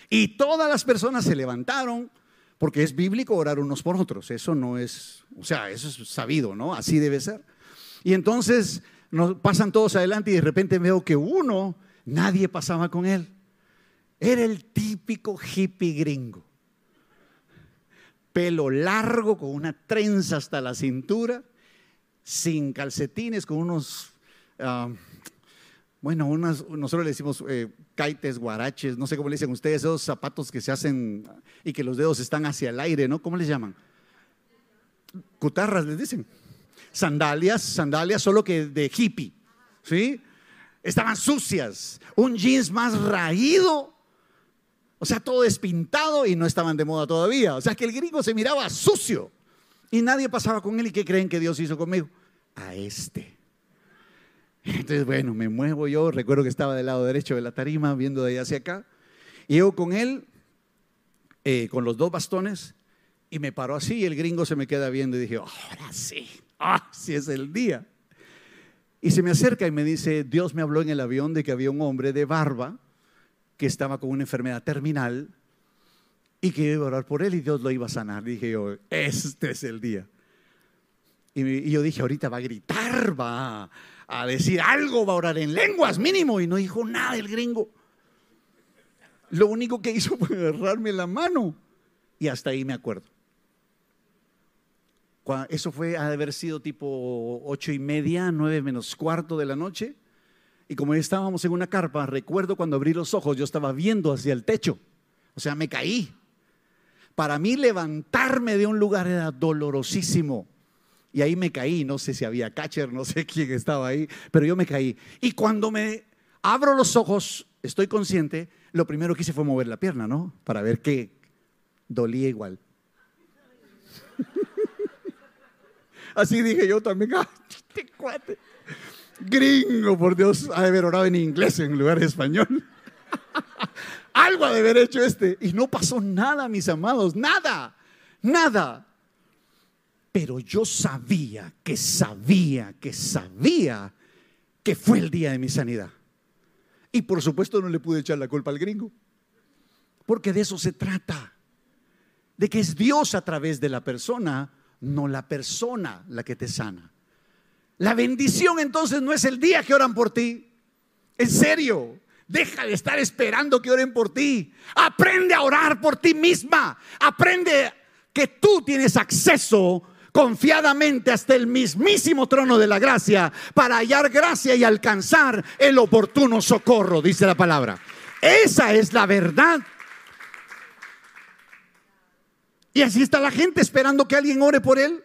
Y todas las personas se levantaron, porque es bíblico orar unos por otros. Eso no es, o sea, eso es sabido, ¿no? Así debe ser. Y entonces nos pasan todos adelante y de repente veo que uno, nadie pasaba con él. Era el típico hippie gringo. Pelo largo, con una trenza hasta la cintura, sin calcetines, con unos, ah, bueno, unas, nosotros le decimos eh, caites, guaraches, no sé cómo le dicen ustedes, esos zapatos que se hacen y que los dedos están hacia el aire, ¿no? ¿Cómo les llaman? Cutarras les dicen sandalias, sandalias solo que de hippie, ¿sí? Estaban sucias, un jeans más raído, o sea, todo despintado y no estaban de moda todavía. O sea, que el gringo se miraba sucio y nadie pasaba con él. ¿Y qué creen que Dios hizo conmigo? A este. Entonces, bueno, me muevo yo, recuerdo que estaba del lado derecho de la tarima, viendo de allá hacia acá, y yo con él, eh, con los dos bastones, y me paró así, y el gringo se me queda viendo y dije, ahora sí ah, si es el día. Y se me acerca y me dice, Dios me habló en el avión de que había un hombre de barba que estaba con una enfermedad terminal y que iba a orar por él y Dios lo iba a sanar. Dije yo, este es el día. Y, yo dije, ahorita va a gritar, va a decir algo, va a orar en lenguas mínimo. Y no dijo nada el gringo. Lo único que hizo fue agarrarme la mano. Y hasta ahí me acuerdo. Eso fue, ha haber sido tipo ocho y media, nueve menos cuarto de la noche. Y como estábamos en una carpa, recuerdo cuando abrí los ojos, yo estaba viendo hacia el techo. O sea, me caí. Para mí levantarme de un lugar era dolorosísimo. Y ahí me caí, no sé si había catcher, no sé quién estaba ahí, pero yo me caí. Y cuando me abro los ojos, estoy consciente, lo primero que hice fue mover la pierna, ¿no? Para ver qué dolía igual. Así dije yo también, este cuate! Gringo, por Dios, ha de haber orado en inglés en lugar de español. Algo ha de haber hecho este. Y no pasó nada, mis amados, nada, nada. Pero yo sabía que sabía que sabía que fue el día de mi sanidad. Y por supuesto no le pude echar la culpa al gringo. Porque de eso se trata. De que es Dios a través de la persona, no la persona la que te sana. La bendición entonces no es el día que oran por ti. En serio, deja de estar esperando que oren por ti. Aprende a orar por ti misma. Aprende que tú tienes acceso confiadamente hasta el mismísimo trono de la gracia para hallar gracia y alcanzar el oportuno socorro, dice la palabra. Esa es la verdad. Y así está la gente esperando que alguien ore por él.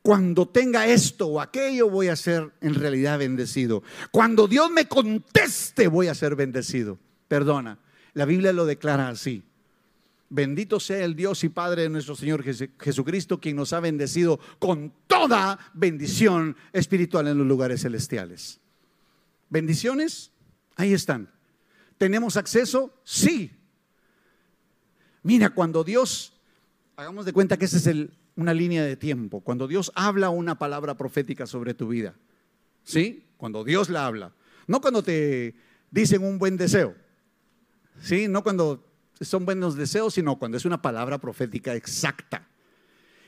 Cuando tenga esto o aquello voy a ser en realidad bendecido. Cuando Dios me conteste voy a ser bendecido. Perdona, la Biblia lo declara así. Bendito sea el Dios y Padre de nuestro Señor Jesucristo, quien nos ha bendecido con toda bendición espiritual en los lugares celestiales. Bendiciones, ahí están. ¿Tenemos acceso? Sí. Mira, cuando Dios, hagamos de cuenta que esa es una línea de tiempo, cuando Dios habla una palabra profética sobre tu vida, ¿sí? Cuando Dios la habla, no cuando te dicen un buen deseo, ¿sí? No cuando son buenos deseos, sino cuando es una palabra profética exacta.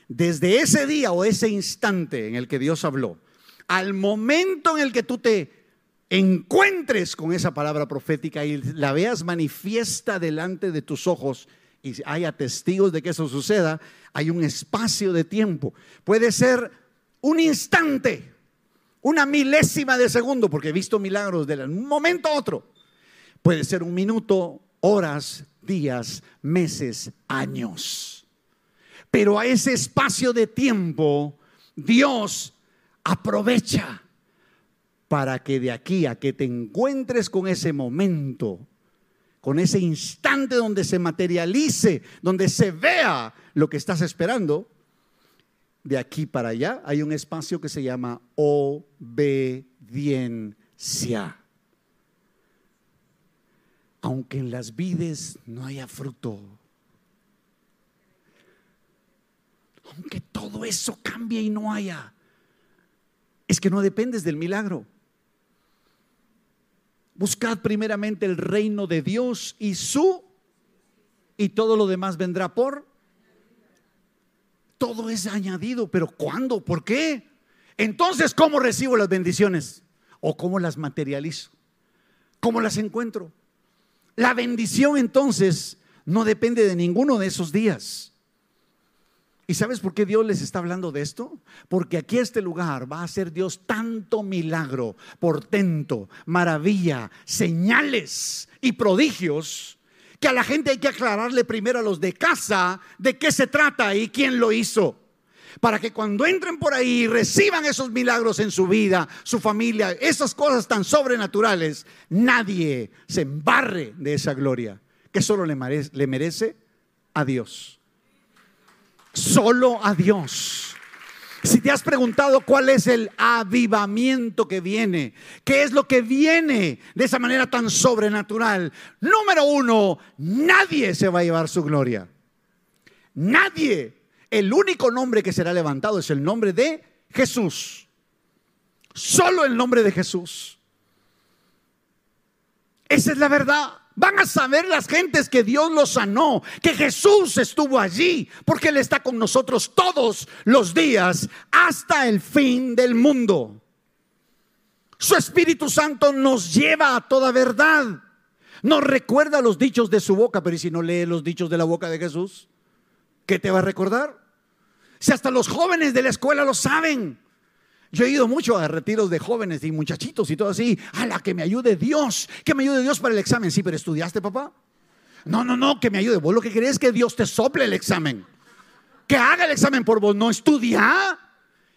Desde ese día o ese instante en el que Dios habló, al momento en el que tú te encuentres con esa palabra profética y la veas manifiesta delante de tus ojos y haya testigos de que eso suceda, hay un espacio de tiempo. Puede ser un instante, una milésima de segundo, porque he visto milagros de un momento a otro. Puede ser un minuto, horas, días, meses, años. Pero a ese espacio de tiempo Dios aprovecha para que de aquí a que te encuentres con ese momento, con ese instante donde se materialice, donde se vea lo que estás esperando, de aquí para allá hay un espacio que se llama obediencia aunque en las vides no haya fruto, aunque todo eso cambie y no haya, es que no dependes del milagro. Buscad primeramente el reino de Dios y su, y todo lo demás vendrá por. Todo es añadido, pero ¿cuándo? ¿Por qué? Entonces, ¿cómo recibo las bendiciones? ¿O cómo las materializo? ¿Cómo las encuentro? La bendición entonces no depende de ninguno de esos días. ¿Y sabes por qué Dios les está hablando de esto? Porque aquí este lugar va a hacer Dios tanto milagro, portento, maravilla, señales y prodigios, que a la gente hay que aclararle primero a los de casa de qué se trata y quién lo hizo para que cuando entren por ahí reciban esos milagros en su vida, su familia, esas cosas tan sobrenaturales, nadie se embarre de esa gloria que solo le merece, le merece a Dios. Solo a Dios. Si te has preguntado cuál es el avivamiento que viene, qué es lo que viene de esa manera tan sobrenatural, número uno, nadie se va a llevar su gloria. Nadie el único nombre que será levantado es el nombre de Jesús. Solo el nombre de Jesús. Esa es la verdad. Van a saber las gentes que Dios los sanó, que Jesús estuvo allí, porque Él está con nosotros todos los días hasta el fin del mundo. Su Espíritu Santo nos lleva a toda verdad. Nos recuerda los dichos de su boca, pero ¿y si no lee los dichos de la boca de Jesús? ¿Qué te va a recordar? Si hasta los jóvenes de la escuela lo saben. Yo he ido mucho a retiros de jóvenes y muchachitos y todo así. A la que me ayude Dios, que me ayude Dios para el examen. Sí, pero estudiaste, papá. No, no, no, que me ayude. Vos lo que querés es que Dios te sople el examen. Que haga el examen por vos, no estudia.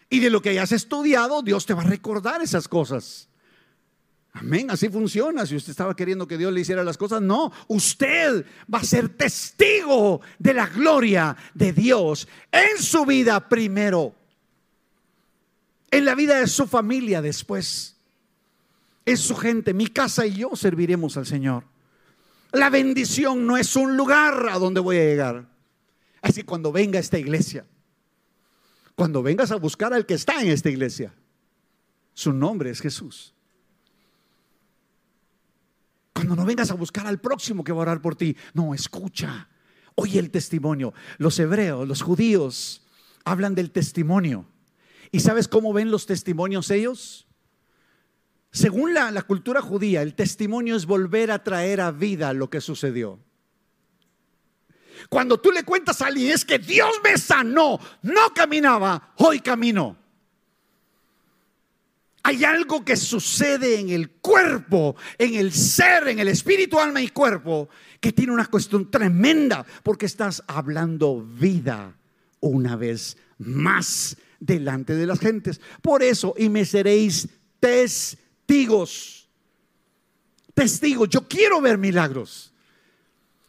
Y de lo que hayas estudiado, Dios te va a recordar esas cosas. Amén, así funciona. Si usted estaba queriendo que Dios le hiciera las cosas, no. Usted va a ser testigo de la gloria de Dios en su vida primero, en la vida de su familia después, en su gente. Mi casa y yo serviremos al Señor. La bendición no es un lugar a donde voy a llegar. Así cuando venga esta iglesia, cuando vengas a buscar al que está en esta iglesia, su nombre es Jesús. Cuando no vengas a buscar al próximo que va a orar por ti, no, escucha, oye el testimonio. Los hebreos, los judíos, hablan del testimonio. ¿Y sabes cómo ven los testimonios ellos? Según la, cultura judía, el testimonio es volver a traer a vida lo que sucedió. Cuando tú le cuentas a alguien es que Dios me sanó, no caminaba, hoy camino. Hay algo que sucede en el cuerpo, en el ser, en el espíritu, alma y cuerpo, que tiene una cuestión tremenda, porque estás hablando vida una vez más delante de las gentes. Por eso, y me seréis testigos. Testigos, yo quiero ver milagros.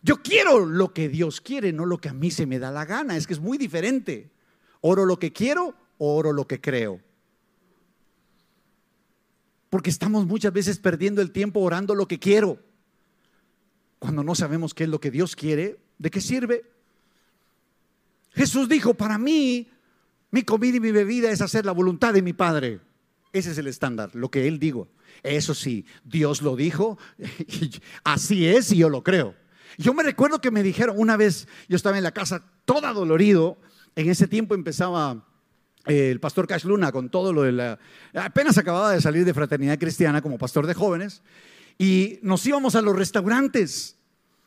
Yo quiero lo que Dios quiere, no lo que a mí se me da la gana. Es que es muy diferente. Oro lo que quiero, oro lo que creo. Porque estamos muchas veces perdiendo el tiempo orando lo que quiero. Cuando no sabemos qué es lo que Dios quiere, ¿de qué sirve? Jesús dijo, para mí, mi comida y mi bebida es hacer la voluntad de mi Padre. Ese es el estándar, lo que Él dijo. Eso sí, Dios lo dijo, así es y yo lo creo. Yo me recuerdo que me dijeron una vez, yo estaba en la casa toda dolorido, en ese tiempo empezaba eh, el pastor Cash Luna con todo lo de la... Apenas acababa de salir de Fraternidad Cristiana como pastor de jóvenes y nos íbamos a los restaurantes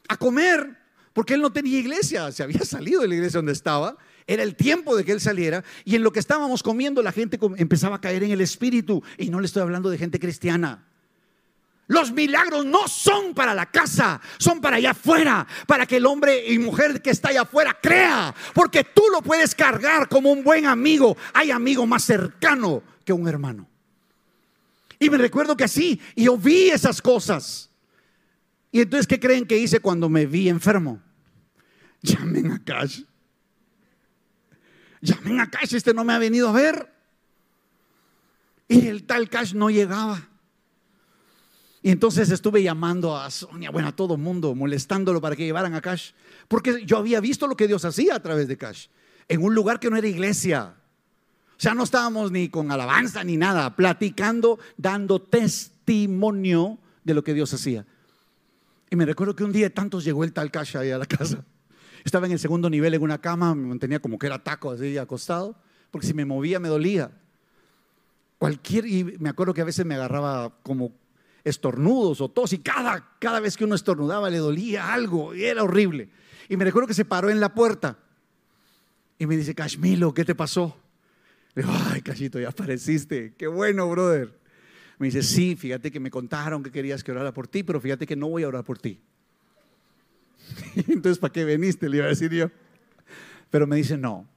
a comer porque él no tenía iglesia, se había salido de la iglesia donde estaba, era el tiempo de que él saliera y en lo que estábamos comiendo la gente empezaba a caer en el espíritu y no le estoy hablando de gente cristiana. Los milagros no son para la casa, son para allá afuera, para que el hombre y mujer que está allá afuera crea, porque tú lo puedes cargar como un buen amigo. Hay amigo más cercano que un hermano. Y me recuerdo que así, y yo vi esas cosas. Y entonces, ¿qué creen que hice cuando me vi enfermo? Llamen a Cash. Llamen a Cash, este no me ha venido a ver. Y el tal Cash no llegaba. Y entonces estuve llamando a Sonia, bueno, a todo mundo, molestándolo para que llevaran a Cash. Porque yo había visto lo que Dios hacía a través de Cash. En un lugar que no era iglesia. O sea, no estábamos ni con alabanza ni nada, platicando, dando testimonio de lo que Dios hacía. Y me recuerdo que un día tantos llegó el tal Cash ahí a la casa. Estaba en el segundo nivel en una cama, me mantenía como que era taco así acostado, porque si me movía me dolía. Cualquier, y me acuerdo que a veces me agarraba como estornudos o tos y cada, cada vez que uno estornudaba le dolía algo y era horrible. Y me recuerdo que se paró en la puerta y me dice, Cashmilo, ¿qué te pasó? Le digo, ay, Cachito, ya apareciste, qué bueno, brother. Me dice, sí, fíjate que me contaron que querías que orara por ti, pero fíjate que no voy a orar por ti. Entonces, ¿para qué veniste? Le iba a decir yo. Pero me dice, no,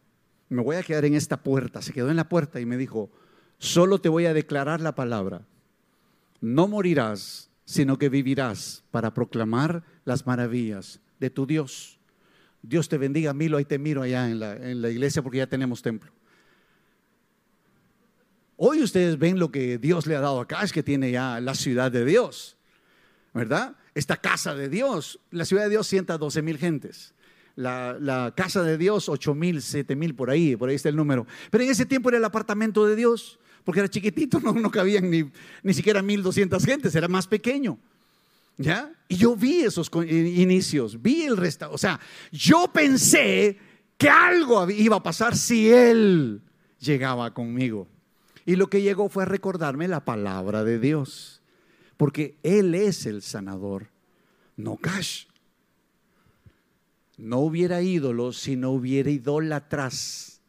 me voy a quedar en esta puerta. Se quedó en la puerta y me dijo, solo te voy a declarar la palabra no morirás, sino que vivirás para proclamar las maravillas de tu Dios. Dios te bendiga, Milo, ahí te miro allá en la, en la iglesia porque ya tenemos templo. Hoy ustedes ven lo que Dios le ha dado acá, es que tiene ya la ciudad de Dios, ¿verdad? Esta casa de Dios, la ciudad de Dios sienta 12 mil gentes. La, casa de Dios, 8 mil, 7 mil, por ahí, por ahí está el número. Pero en ese tiempo era el apartamento de Dios porque era chiquitito, no, cabían ni, ni siquiera 1200 gentes, era más pequeño. ¿Ya? Y yo vi esos inicios, vi el resto. O sea, yo pensé que algo iba a pasar si él llegaba conmigo. Y lo que llegó fue a recordarme la palabra de Dios. Porque Él es el sanador, no Cash. No hubiera ídolos si no hubiera idólatras.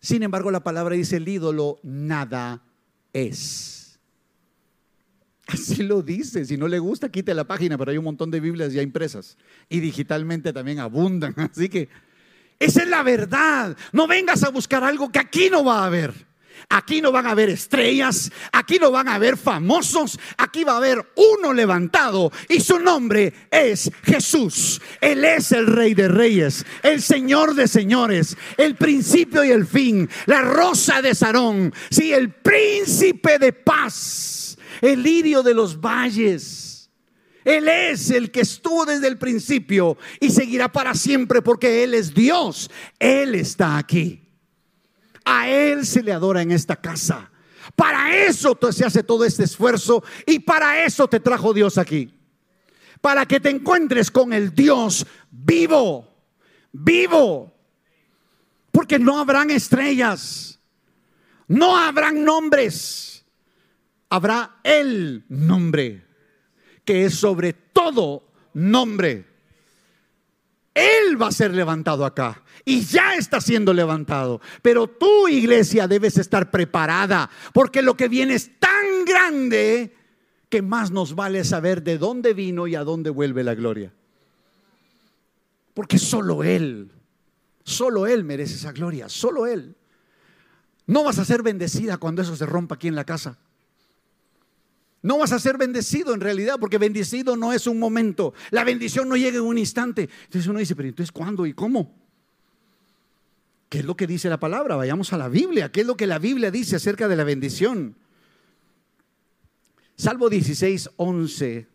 Sin embargo, la palabra dice el ídolo nada es. Así lo dice. Si no le gusta, quite la página, pero hay un montón de Biblias ya impresas. Y digitalmente también abundan. Así que esa es la verdad. No vengas a buscar algo que aquí no va a haber. Aquí no van a haber estrellas, aquí no van a haber famosos, aquí va a haber uno levantado y su nombre es Jesús. Él es el rey de reyes, el señor de señores, el principio y el fin, la rosa de Sarón, sí, el príncipe de paz, el lirio de los valles. Él es el que estuvo desde el principio y seguirá para siempre porque Él es Dios. Él está aquí. A Él se le adora en esta casa. Para eso se hace todo este esfuerzo y para eso te trajo Dios aquí. Para que te encuentres con el Dios vivo, vivo. Porque no habrán estrellas, no habrán nombres, habrá el nombre que es sobre todo nombre. Él va a ser levantado acá y ya está siendo levantado. Pero tu iglesia debes estar preparada porque lo que viene es tan grande que más nos vale saber de dónde vino y a dónde vuelve la gloria. Porque solo Él, solo Él merece esa gloria, solo Él. No vas a ser bendecida cuando eso se rompa aquí en la casa. No vas a ser bendecido en realidad, porque bendecido no es un momento. La bendición no llega en un instante. Entonces uno dice, pero entonces ¿cuándo y cómo? ¿Qué es lo que dice la palabra? Vayamos a la Biblia. ¿Qué es lo que la Biblia dice acerca de la bendición? Salvo 16, 11,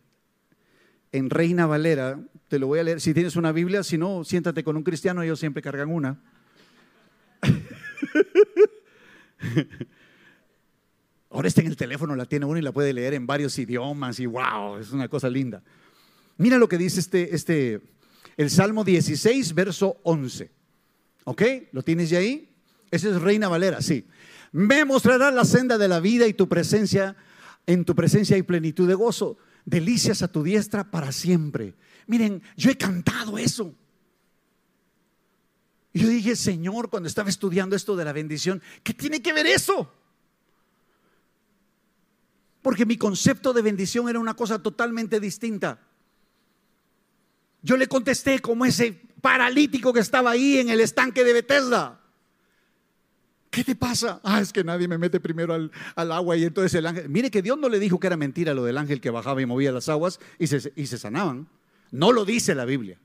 en Reina Valera, te lo voy a leer. Si tienes una Biblia, si no, siéntate con un cristiano, ellos siempre cargan una. Ahora está en el teléfono, la tiene uno y la puede leer en varios idiomas y wow, es una cosa linda. Mira lo que dice este, este, el Salmo 16, verso 11. ¿Ok? ¿Lo tienes ya ahí? Ese es Reina Valera, sí. Me mostrará la senda de la vida y tu presencia, en tu presencia hay plenitud de gozo, delicias a tu diestra para siempre. Miren, yo he cantado eso. Yo dije, Señor, cuando estaba estudiando esto de la bendición, ¿qué tiene que ver eso? Porque mi concepto de bendición era una cosa totalmente distinta. Yo le contesté como ese paralítico que estaba ahí en el estanque de Bethesda. ¿Qué te pasa? Ah, es que nadie me mete primero al, agua y entonces el ángel. Mire que Dios no le dijo que era mentira lo del ángel que bajaba y movía las aguas y se, y se sanaban. No lo dice la Biblia.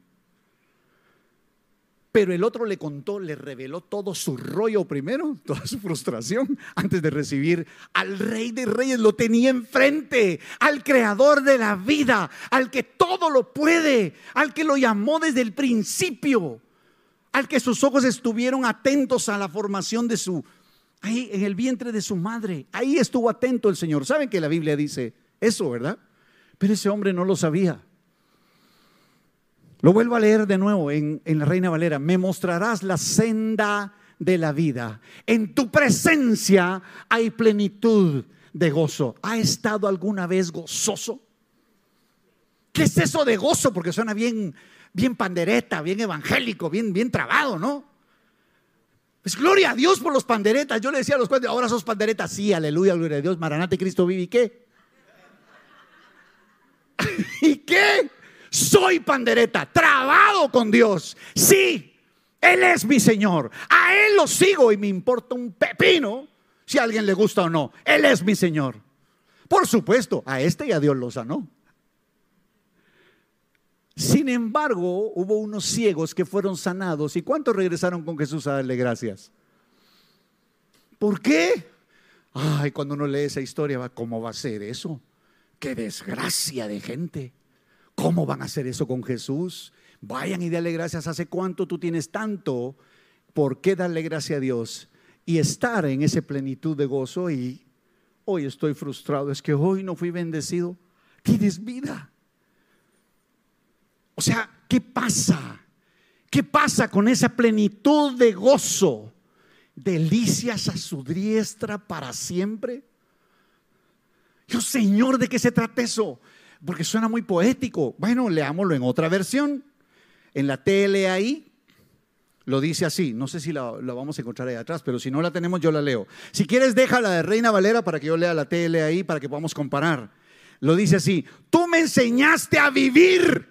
Pero el otro le contó, le reveló todo su rollo primero, toda su frustración, antes de recibir al rey de reyes. Lo tenía enfrente, al creador de la vida, al que todo lo puede, al que lo llamó desde el principio, al que sus ojos estuvieron atentos a la formación de su, ahí en el vientre de su madre. Ahí estuvo atento el Señor. ¿Saben que la Biblia dice eso, verdad? Pero ese hombre no lo sabía. Lo vuelvo a leer de nuevo en, la Reina Valera. Me mostrarás la senda de la vida. En tu presencia hay plenitud de gozo. ¿Ha estado alguna vez gozoso? ¿Qué es eso de gozo? Porque suena bien, bien pandereta, bien evangélico, bien, bien trabado, ¿no? Pues gloria a Dios por los panderetas. Yo le decía a los cuantos, ahora sos panderetas. Sí, aleluya, gloria a Dios. Maranate, Cristo vive. ¿Y qué? ¿Y qué? Soy pandereta, trabado con Dios. Sí, Él es mi Señor. A Él lo sigo y me importa un pepino si a alguien le gusta o no. Él es mi Señor. Por supuesto, a este y a Dios lo sanó. Sin embargo, hubo unos ciegos que fueron sanados. ¿Y cuántos regresaron con Jesús a darle gracias? ¿Por qué? Ay, cuando uno lee esa historia, ¿cómo va a ser eso? Qué desgracia de gente. ¿Cómo van a hacer eso con Jesús? Vayan y dale gracias. ¿Hace cuánto tú tienes tanto? ¿Por qué darle gracias a Dios? Y estar en esa plenitud de gozo y hoy estoy frustrado. Es que hoy no fui bendecido. Tienes vida. O sea, ¿qué pasa? ¿Qué pasa con esa plenitud de gozo? Delicias a su diestra para siempre. Yo, Señor, ¿de qué se trata eso? Porque suena muy poético. Bueno, leámoslo en otra versión. En la TLAI lo dice así. No sé si la, vamos a encontrar ahí atrás, pero si no la tenemos, yo la leo. Si quieres, déjala de Reina Valera para que yo lea la TLAI para que podamos comparar. lo dice así, tú me enseñaste a vivir.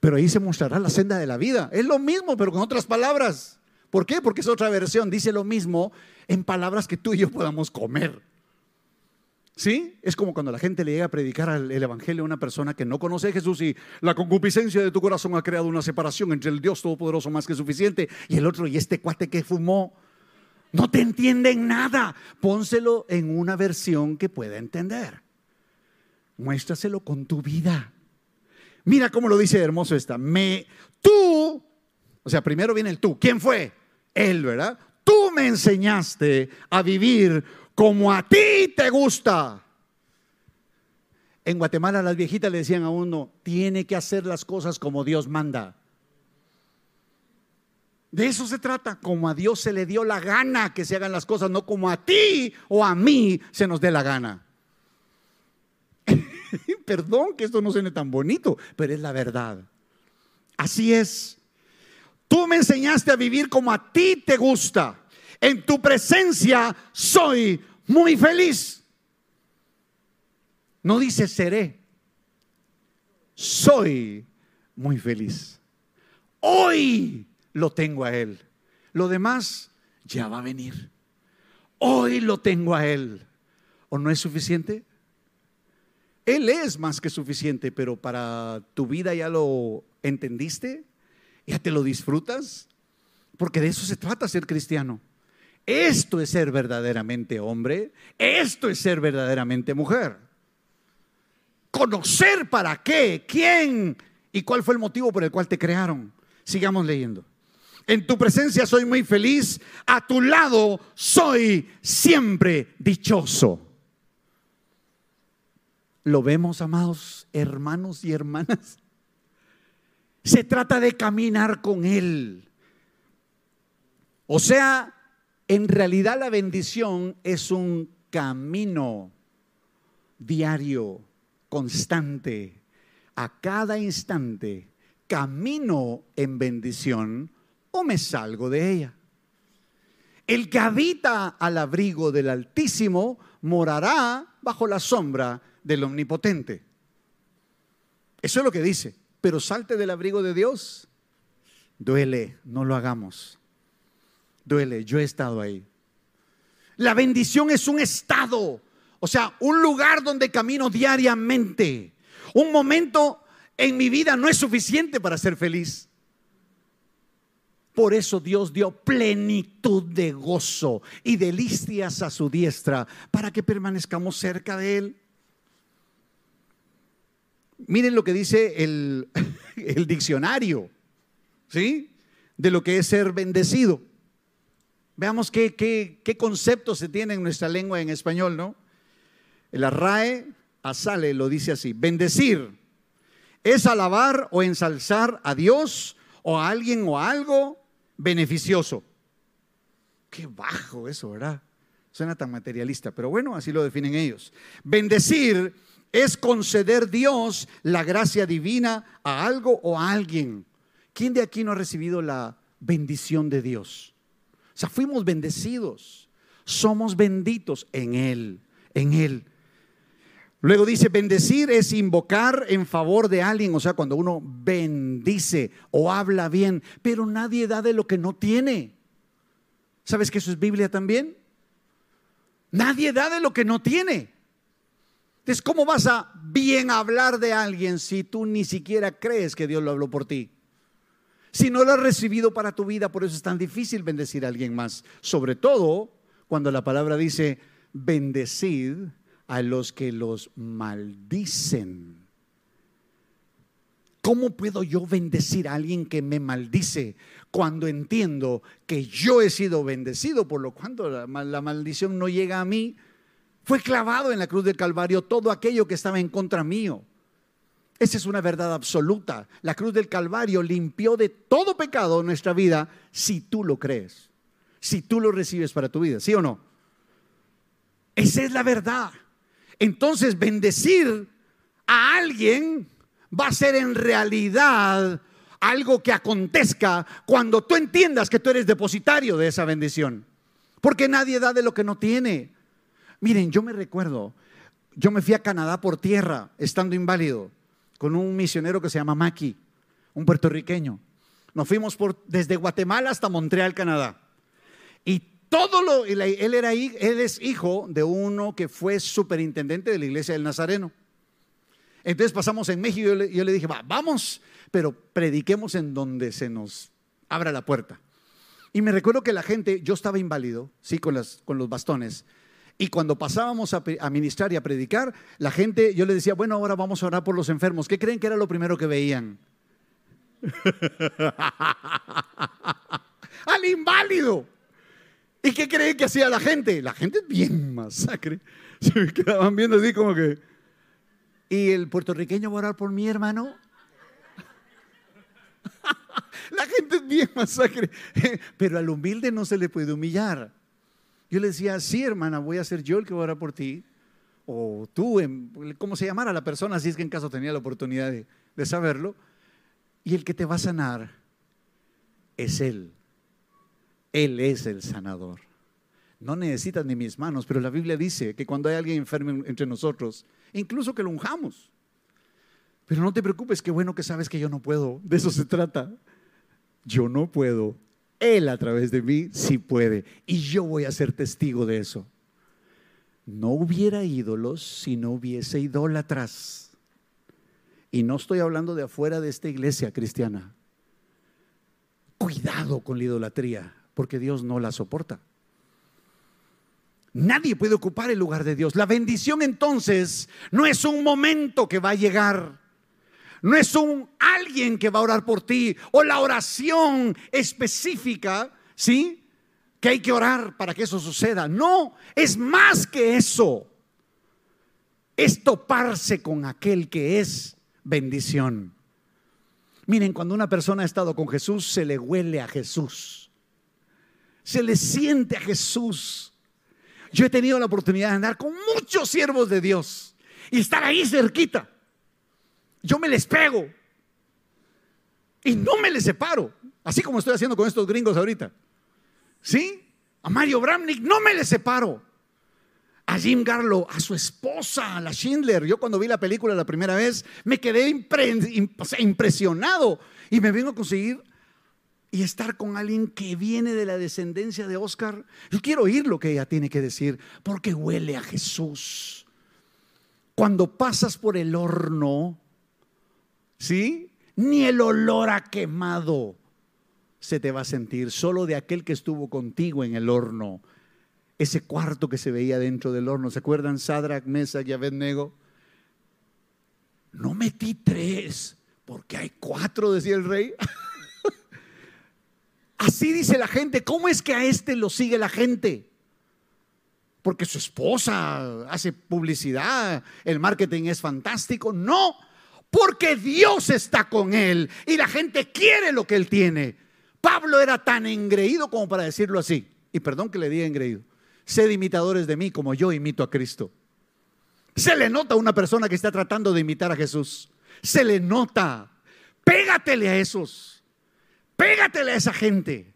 Pero ahí se mostrará la senda de la vida. Es lo mismo, pero con otras palabras. ¿Por qué? Porque es otra versión. Dice lo mismo en palabras que tú y yo podamos comer. ¿Sí? Es como cuando la gente le llega a predicar el Evangelio a una persona que no conoce a Jesús y la concupiscencia de tu corazón ha creado una separación entre el Dios Todopoderoso más que suficiente y el otro y este cuate que fumó. No te entienden nada. Pónselo en una versión que pueda entender. Muéstraselo con tu vida. Mira cómo lo dice hermoso esta. Me, tú, o sea, primero viene el tú. ¿Quién fue? Él, ¿verdad? Tú me enseñaste a vivir como a ti te gusta. En Guatemala las viejitas le decían a uno, tiene que hacer las cosas como Dios manda. De eso se trata, como a Dios se le dio la gana que se hagan las cosas, no como a ti o a mí se nos dé la gana. Perdón que esto no suene tan bonito, pero es la verdad. Así es. Tú me enseñaste a vivir como a ti te gusta. En tu presencia soy muy feliz. No dice seré. Soy muy feliz. Hoy lo tengo a Él. Lo demás ya va a venir. Hoy lo tengo a Él. ¿O no es suficiente? Él es más que suficiente, pero para tu vida ya lo entendiste, ya te lo disfrutas, porque de eso se trata ser cristiano. Esto es ser verdaderamente hombre, esto es ser verdaderamente mujer. Conocer para qué, quién y cuál fue el motivo por el cual te crearon. Sigamos leyendo. En tu presencia soy muy feliz, a tu lado soy siempre dichoso. ¿Lo vemos, amados hermanos y hermanas? Se trata de caminar con Él. O sea, en realidad la bendición es un camino diario, constante, a cada instante, camino en bendición o me salgo de ella. El que habita al abrigo del Altísimo morará bajo la sombra del Omnipotente. Eso es lo que dice. Pero salte del abrigo de Dios. Duele, no lo hagamos. Duele, yo he estado ahí. La bendición es un estado, o sea, un lugar donde camino diariamente. Un momento en mi vida no es suficiente para ser feliz. Por eso Dios dio plenitud de gozo y delicias a su diestra para que permanezcamos cerca de Él. Miren lo que dice el, el diccionario, ¿sí? De lo que es ser bendecido. Veamos qué, qué, qué concepto se tiene en nuestra lengua en español, ¿no? El arrae, asale, lo dice así. Bendecir es alabar o ensalzar a Dios o a alguien o a algo beneficioso. Qué bajo eso, ¿verdad? Suena tan materialista, pero bueno, así lo definen ellos. Bendecir es conceder Dios la gracia divina a algo o a alguien. ¿Quién de aquí no ha recibido la bendición de Dios? O sea, fuimos bendecidos. Somos benditos en Él, en Él. Luego dice, bendecir es invocar en favor de alguien, o sea, cuando uno bendice o habla bien, pero nadie da de lo que no tiene. ¿Sabes que eso es Biblia también? Nadie da de lo que no tiene. Entonces, ¿cómo vas a bien hablar de alguien si tú ni siquiera crees que Dios lo habló por ti? Si no lo has recibido para tu vida, por eso es tan difícil bendecir a alguien más. Sobre todo cuando la palabra dice, bendecid a los que los maldicen. ¿Cómo puedo yo bendecir a alguien que me maldice cuando entiendo que yo he sido bendecido, por lo cual la, la maldición no llega a mí? Fue clavado en la cruz del Calvario todo aquello que estaba en contra mío. Esa es una verdad absoluta. La cruz del Calvario limpió de todo pecado nuestra vida si tú lo crees, si tú lo recibes para tu vida, ¿sí o no? Esa es la verdad. Entonces, bendecir a alguien va a ser en realidad algo que acontezca cuando tú entiendas que tú eres depositario de esa bendición. Porque nadie da de lo que no tiene. Miren, yo me recuerdo yo me fui a Canadá por tierra, estando inválido, con un misionero que se llama Maki, un puertorriqueño. Nos fuimos por, desde Guatemala hasta Montreal, Canadá. Y todo lo, él, era, él es hijo de uno que fue superintendente de la iglesia del Nazareno. Entonces pasamos en México y yo le, dije, vamos, pero prediquemos en donde se nos abra la puerta. Y me recuerdo que la gente, yo estaba inválido, sí, con, las, con los bastones. Y cuando pasábamos a, ministrar y a predicar, la gente, yo le decía, bueno, ahora vamos a orar por los enfermos. ¿Qué creen que era lo primero que veían? Al inválido. ¿Y qué creen que hacía la gente? La gente es bien masacre. Se me quedaban viendo así como que. ¿Y el puertorriqueño va a orar por mi hermano? La gente es bien masacre. Pero al humilde no se le puede humillar. Yo le decía, sí, hermana, voy a ser yo el que va a orar por ti. O tú, ¿cómo se llamara la persona? Si es que en caso tenía la oportunidad de, de saberlo. Y el que te va a sanar es Él. Él es el sanador. No necesitas ni mis manos, pero la Biblia dice que cuando hay alguien enfermo entre nosotros, incluso que lo unjamos. Pero no te preocupes, qué bueno que sabes que yo no puedo. De eso se trata. Yo no puedo. Él a través de mí sí puede. Y yo voy a ser testigo de eso. No hubiera ídolos si no hubiese idólatras. Y no estoy hablando de afuera de esta iglesia cristiana. Cuidado con la idolatría, porque Dios no la soporta. Nadie puede ocupar el lugar de Dios. La bendición entonces no es un momento que va a llegar. No es un alguien que va a orar por ti o la oración específica, ¿sí? Que hay que orar para que eso suceda. No, es más que eso. Es toparse con aquel que es bendición. Miren, cuando una persona ha estado con Jesús, se le huele a Jesús. Se le siente a Jesús. Yo he tenido la oportunidad de andar con muchos siervos de Dios y estar ahí cerquita. Yo me les pego y no me les separo, así como estoy haciendo con estos gringos ahorita. ¿Sí? A Mario Bramnick no me les separo a Jim Garlow, a su esposa, a la Schindler. Yo cuando vi la película la primera vez me quedé impresionado y me vengo a conseguir y estar con alguien que viene de la descendencia de Oscar. Yo quiero oír lo que ella tiene que decir porque huele a Jesús. Cuando pasas por el horno, ¿sí? Ni el olor a quemado se te va a sentir, solo de aquel que estuvo contigo en el horno ese cuarto que se veía dentro del horno. ¿Se acuerdan Sadrach, Mesach y Abednego? No metí tres, porque hay cuatro, decía el rey. Así dice la gente. ¿Cómo es que a este lo sigue la gente? Porque su esposa hace publicidad, el marketing es fantástico. No, porque Dios está con él y la gente quiere lo que él tiene. Pablo era tan engreído como para decirlo así. Y perdón que le diga engreído. Sed imitadores de mí como yo imito a Cristo. Se le nota a una persona que está tratando de imitar a Jesús. Se le nota. Pégatele a esos. Pégatele a esa gente.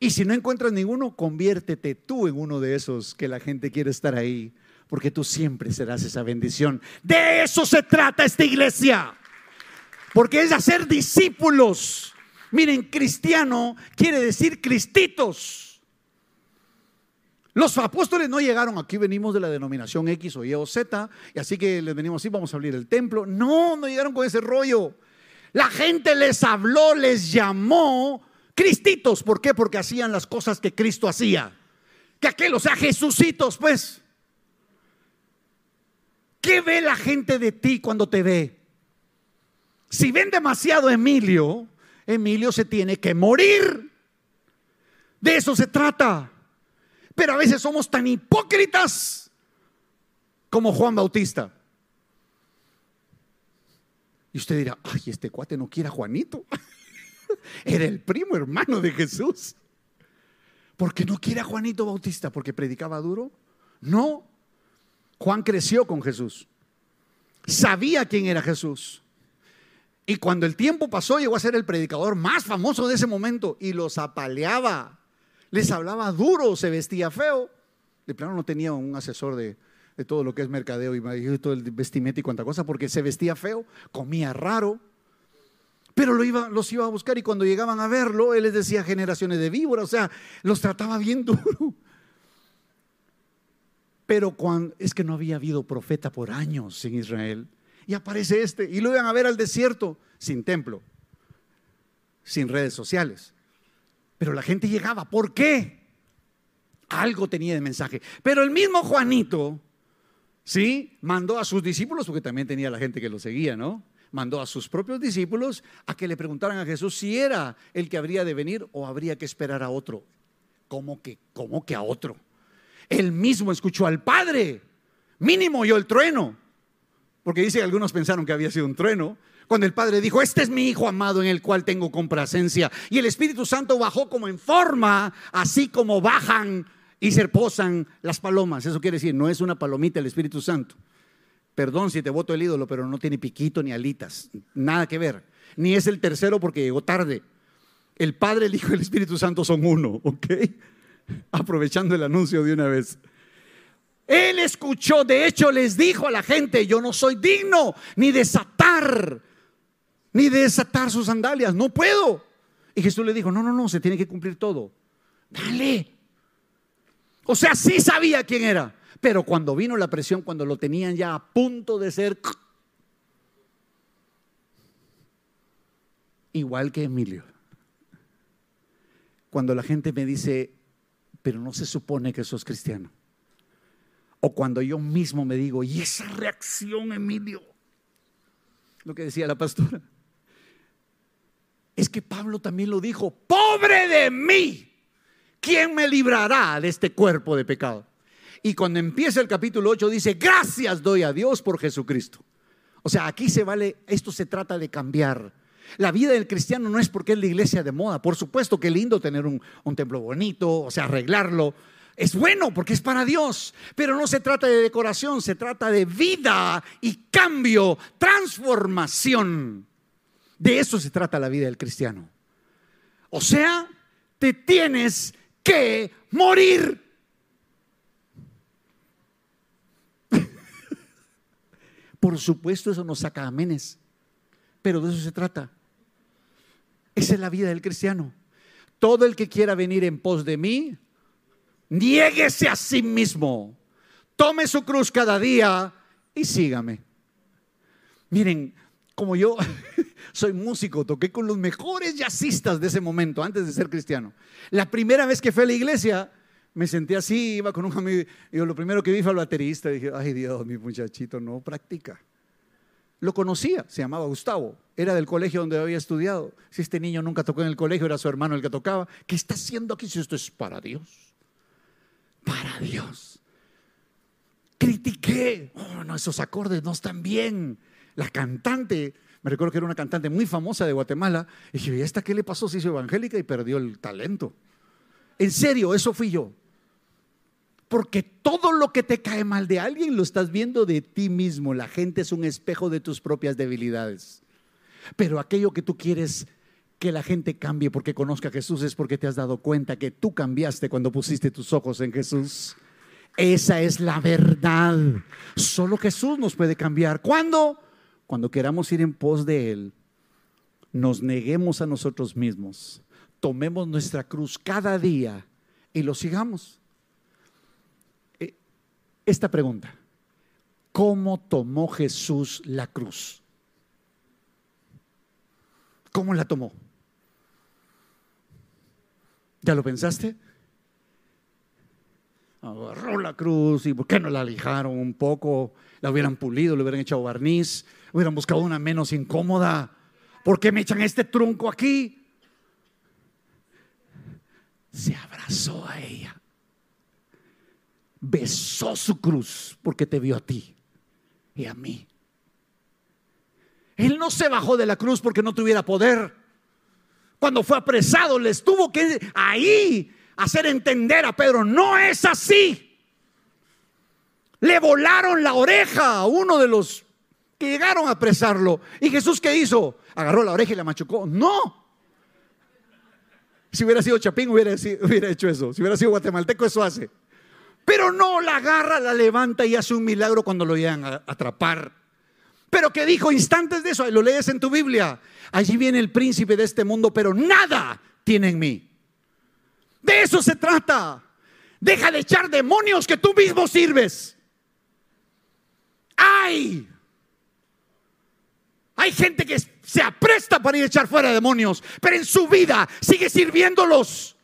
Y si no encuentras ninguno, conviértete tú en uno de esos que la gente quiere estar ahí. Porque tú siempre serás esa bendición. De eso se trata esta iglesia. Porque es hacer discípulos. Miren, cristiano quiere decir cristitos. Los apóstoles no llegaron, aquí venimos de la denominación X o Y o Z, y así que les venimos así, vamos a abrir el templo. No, no llegaron con ese rollo. La gente les habló, les llamó cristitos. ¿Por qué? Porque hacían las cosas que Cristo hacía. Que aquel, o sea, Jesucitos, pues. ¿Qué ve la gente de ti cuando te ve? Si ven demasiado Emilio, Emilio se tiene que morir. De eso se trata. Pero a veces somos tan hipócritas como Juan Bautista. Y usted dirá, ay, este cuate no quiere a Juanito. Era el primo hermano de Jesús. ¿Por qué no quiere a Juanito Bautista? ¿Porque predicaba duro? No. Juan creció con Jesús. Sabía quién era Jesús. Y cuando el tiempo pasó, llegó a ser el predicador más famoso de ese momento y los apaleaba les hablaba duro, se vestía feo. De plano no tenía un asesor de, de todo lo que es mercadeo y todo el vestimenta y cuanta cosa, porque se vestía feo, comía raro, pero lo iba, los iba a buscar y cuando llegaban a verlo, él les decía generaciones de víboras, o sea, los trataba bien duro. Pero es que no había habido profeta por años en Israel, y aparece este, y lo iban a ver al desierto, sin templo, sin redes sociales. Pero la gente llegaba, ¿por qué? Algo tenía de mensaje. Pero el mismo Juanito, ¿sí? Mandó a sus discípulos, porque también tenía la gente que lo seguía, ¿no? Mandó a sus propios discípulos a que le preguntaran a Jesús si era el que habría de venir o habría que esperar a otro. ¿Cómo que, cómo que a otro? Él mismo escuchó al Padre. Mínimo oyó el trueno. Porque dice que algunos pensaron que había sido un trueno. Cuando el Padre dijo, este es mi Hijo amado en el cual tengo complacencia. Y el Espíritu Santo bajó como en forma, así como bajan y se posan las palomas. Eso quiere decir, no es una palomita el Espíritu Santo. Perdón si te voto el ídolo, pero no tiene piquito ni alitas. Nada que ver. Ni es el tercero porque llegó tarde. El Padre, el Hijo y el Espíritu Santo son uno, ¿ok? Aprovechando el anuncio de una vez. Él escuchó, de hecho les dijo a la gente, yo no soy digno ni desatar, ni de desatar sus sandalias, no puedo. Y Jesús le dijo, no, no, no, se tiene que cumplir todo. Dale, o sea, sí sabía quién era. Pero cuando vino la presión, cuando lo tenían ya a punto de ser... Igual que Emilio. Cuando la gente me dice, pero no se supone que sos cristiano. O cuando yo mismo me digo, y esa reacción, Emilio, lo que decía la pastora, es que Pablo también lo dijo, pobre de mí. ¿quién me librará de este cuerpo de pecado? Y cuando empieza el capítulo 8 dice, gracias doy a Dios por Jesucristo. O sea, aquí se vale, esto se trata de cambiar. La vida del cristiano no es porque es la iglesia de moda. Por supuesto que lindo tener un, un templo bonito, o sea, arreglarlo. Es bueno porque es para Dios, pero no se trata de decoración, se trata de vida y cambio, transformación. De eso se trata la vida del cristiano. O sea, te tienes que morir. Por supuesto, eso nos saca amenes, pero de eso se trata. Esa es la vida del cristiano. Todo el que quiera venir en pos de mí, niéguese a sí mismo, tome su cruz cada día y sígame. Miren, como yo soy músico, toqué con los mejores jazzistas de ese momento, antes de ser cristiano. La primera vez que fui a la iglesia, me senté así, iba con un amigo, y lo primero que vi fue al baterista, y dije, ay Dios, mi muchachito no practica. Lo conocía, se llamaba Gustavo, era del colegio donde había estudiado. Si este niño nunca tocó en el colegio, era su hermano el que tocaba. ¿Qué está haciendo aquí si esto es para Dios? Para Dios. Critiqué, oh, no, esos acordes no están bien. La cantante me recuerdo que era una cantante muy famosa de Guatemala. Y dije, ¿y esta qué le pasó? Se hizo evangélica y perdió el talento. En serio, eso fui yo. Porque todo lo que te cae mal de alguien lo estás viendo de ti mismo. La gente es un espejo de tus propias debilidades. Pero aquello que tú quieres que la gente cambie porque conozca a Jesús es porque te has dado cuenta que tú cambiaste cuando pusiste tus ojos en Jesús. Esa es la verdad. Solo Jesús nos puede cambiar. ¿Cuándo? cuando queramos ir en pos de Él, nos neguemos a nosotros mismos, tomemos nuestra cruz cada día y lo sigamos. Esta pregunta, ¿cómo tomó Jesús la cruz? ¿Cómo la tomó? ¿Ya lo pensaste? Agarró la cruz y ¿por qué no la lijaron un poco? La hubieran pulido, le hubieran echado barniz hubieran buscado una menos incómoda. ¿Por qué me echan este trunco aquí? Se abrazó a ella. Besó su cruz porque te vio a ti y a mí. Él no se bajó de la cruz porque no tuviera poder. Cuando fue apresado, les tuvo que ahí hacer entender a Pedro, no es así. Le volaron la oreja a uno de los que llegaron a apresarlo. ¿Y Jesús qué hizo? Agarró la oreja y la machucó. No. Si hubiera sido Chapín, hubiera, hubiera hecho eso. Si hubiera sido guatemalteco, eso hace. Pero no la agarra, la levanta y hace un milagro cuando lo llegan a atrapar. Pero que dijo instantes de eso, lo lees en tu Biblia. Allí viene el príncipe de este mundo, pero nada tiene en mí. De eso se trata. Deja de echar demonios que tú mismo sirves. ¡Ay! Hay gente que se apresta para ir a echar fuera demonios, pero en su vida sigue sirviéndolos.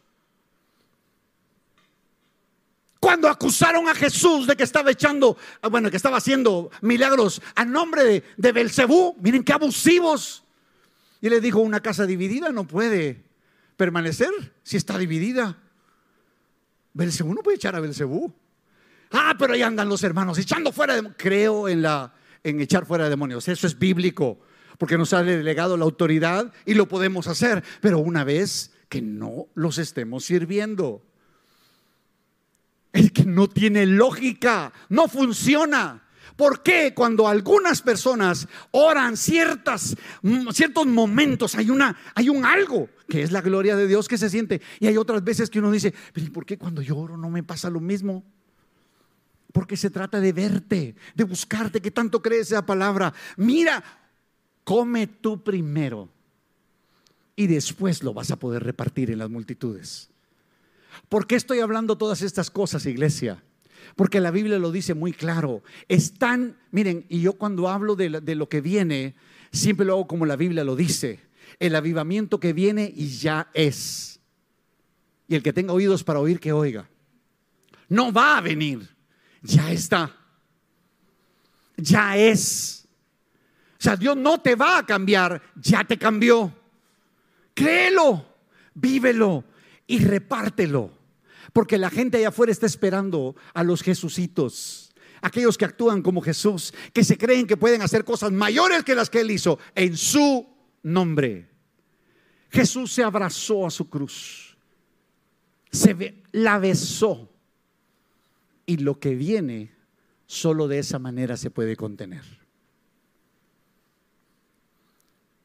Cuando acusaron a Jesús de que estaba echando, ah, bueno, que estaba haciendo milagros a nombre de, de Belcebú, miren qué abusivos. Y le dijo, una casa dividida no puede permanecer si está dividida. Belcebú no puede echar a Belcebú. Ah, pero ahí andan los hermanos echando fuera de creo en la en echar fuera demonios. Eso es bíblico, porque nos ha delegado la autoridad y lo podemos hacer, pero una vez que no los estemos sirviendo. Es que no tiene lógica, no funciona. ¿Por qué cuando algunas personas oran ciertas, ciertos momentos hay, una, hay un algo que es la gloria de Dios que se siente? Y hay otras veces que uno dice, pero ¿por qué cuando yo oro no me pasa lo mismo? Porque se trata de verte, de buscarte, que tanto crees esa palabra. Mira, come tú primero y después lo vas a poder repartir en las multitudes. ¿Por qué estoy hablando todas estas cosas, iglesia? Porque la Biblia lo dice muy claro. Están, miren, y yo cuando hablo de, lo que viene, siempre lo hago como la Biblia lo dice. El avivamiento que viene y ya es. Y el que tenga oídos para oír, que oiga. No va a venir ya está. Ya es. O sea, Dios no te va a cambiar, ya te cambió. Créelo, vívelo y repártelo. Porque la gente allá afuera está esperando a los Jesucitos. Aquellos que actúan como Jesús, que se creen que pueden hacer cosas mayores que las que Él hizo en su nombre. Jesús se abrazó a su cruz, se la besó y lo que viene solo de esa manera se puede contener.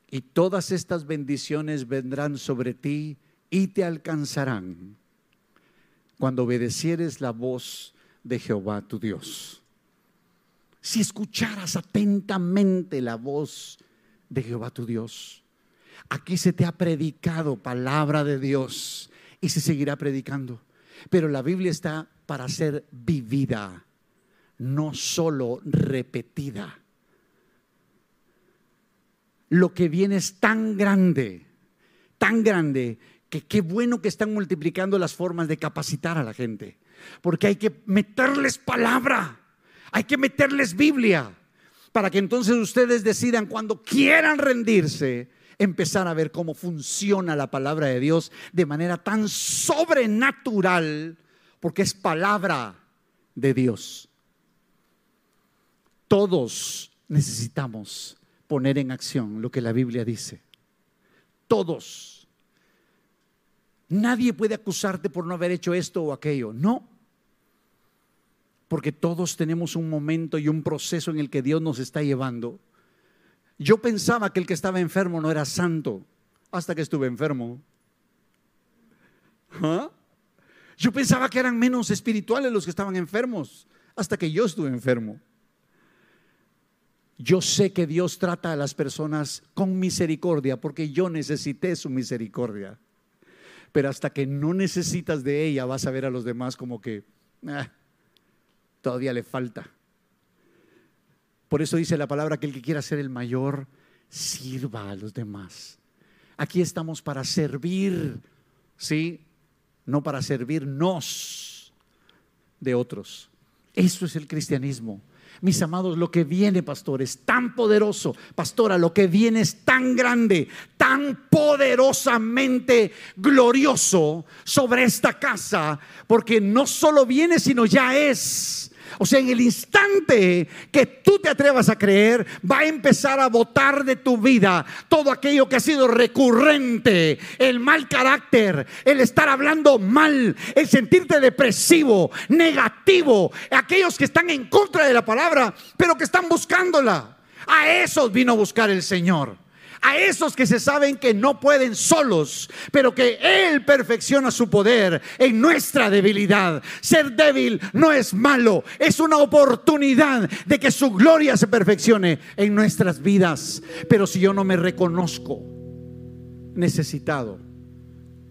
Y todas estas bendiciones vendrán sobre ti y te alcanzarán cuando obedecieres la voz de Jehová tu Dios. Si escucharas atentamente la voz de Jehová tu Dios, aquí se te ha predicado palabra de Dios y se seguirá predicando. Pero la Biblia está para ser vivida, no solo repetida. Lo que viene es tan grande, tan grande, que qué bueno que están multiplicando las formas de capacitar a la gente. Porque hay que meterles palabra, hay que meterles Biblia, para que entonces ustedes decidan cuando quieran rendirse, empezar a ver cómo funciona la palabra de Dios de manera tan sobrenatural porque es palabra de Dios. Todos necesitamos poner en acción lo que la Biblia dice. Todos. Nadie puede acusarte por no haber hecho esto o aquello. No. Porque todos tenemos un momento y un proceso en el que Dios nos está llevando. Yo pensaba que el que estaba enfermo no era santo hasta que estuve enfermo. ¿Ah? Yo pensaba que eran menos espirituales los que estaban enfermos, hasta que yo estuve enfermo. Yo sé que Dios trata a las personas con misericordia porque yo necesité su misericordia. Pero hasta que no necesitas de ella, vas a ver a los demás como que ah, todavía le falta. Por eso dice la palabra que el que quiera ser el mayor, sirva a los demás. Aquí estamos para servir, ¿sí? no para servirnos de otros. Eso es el cristianismo. Mis amados, lo que viene, pastor, es tan poderoso. Pastora, lo que viene es tan grande, tan poderosamente glorioso sobre esta casa, porque no solo viene, sino ya es. O sea, en el instante que tú te atrevas a creer, va a empezar a botar de tu vida todo aquello que ha sido recurrente, el mal carácter, el estar hablando mal, el sentirte depresivo, negativo, aquellos que están en contra de la palabra, pero que están buscándola. A esos vino a buscar el Señor. A esos que se saben que no pueden solos, pero que Él perfecciona su poder en nuestra debilidad. Ser débil no es malo, es una oportunidad de que su gloria se perfeccione en nuestras vidas. Pero si yo no me reconozco necesitado,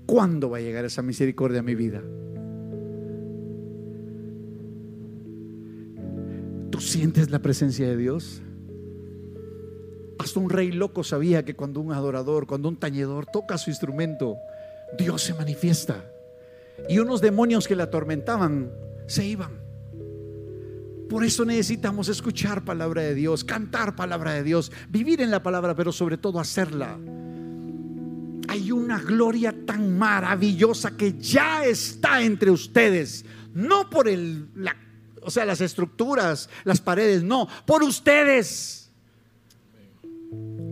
¿cuándo va a llegar esa misericordia a mi vida? ¿Tú sientes la presencia de Dios? Hasta un rey loco sabía que cuando un adorador, cuando un tañedor toca su instrumento, Dios se manifiesta. Y unos demonios que le atormentaban se iban. Por eso necesitamos escuchar palabra de Dios, cantar palabra de Dios, vivir en la palabra, pero sobre todo hacerla. Hay una gloria tan maravillosa que ya está entre ustedes, no por el, o sea, las estructuras, las paredes, no, por ustedes.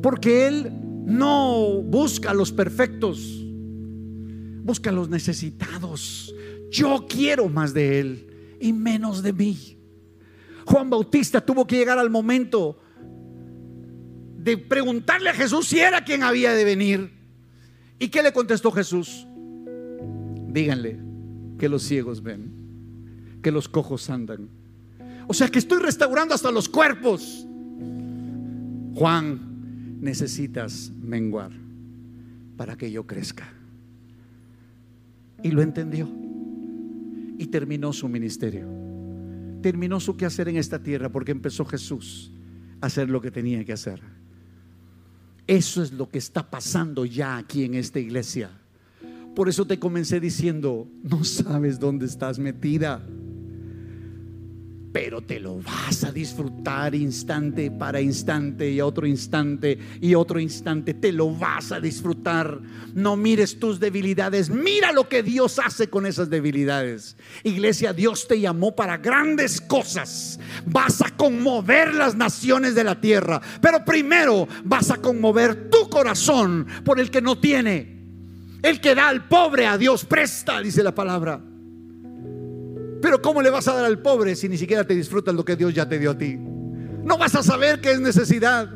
Porque Él no busca a los perfectos, busca a los necesitados. Yo quiero más de Él y menos de mí. Juan Bautista tuvo que llegar al momento de preguntarle a Jesús si era quien había de venir. ¿Y qué le contestó Jesús? Díganle que los ciegos ven, que los cojos andan. O sea que estoy restaurando hasta los cuerpos. Juan, necesitas menguar para que yo crezca. Y lo entendió. Y terminó su ministerio. Terminó su quehacer en esta tierra porque empezó Jesús a hacer lo que tenía que hacer. Eso es lo que está pasando ya aquí en esta iglesia. Por eso te comencé diciendo, no sabes dónde estás metida pero te lo vas a disfrutar instante para instante y otro instante y otro instante. Te lo vas a disfrutar. No mires tus debilidades, mira lo que Dios hace con esas debilidades. Iglesia, Dios te llamó para grandes cosas. Vas a conmover las naciones de la tierra, pero primero vas a conmover tu corazón por el que no tiene. El que da al pobre a Dios presta, dice la palabra. Pero ¿cómo le vas a dar al pobre si ni siquiera te disfrutas lo que Dios ya te dio a ti? No vas a saber que es necesidad.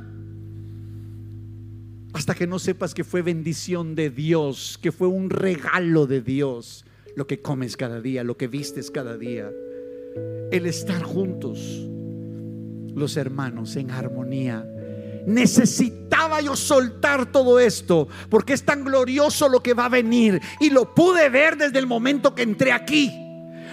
Hasta que no sepas que fue bendición de Dios, que fue un regalo de Dios, lo que comes cada día, lo que vistes cada día. El estar juntos, los hermanos, en armonía. Necesitaba yo soltar todo esto porque es tan glorioso lo que va a venir y lo pude ver desde el momento que entré aquí.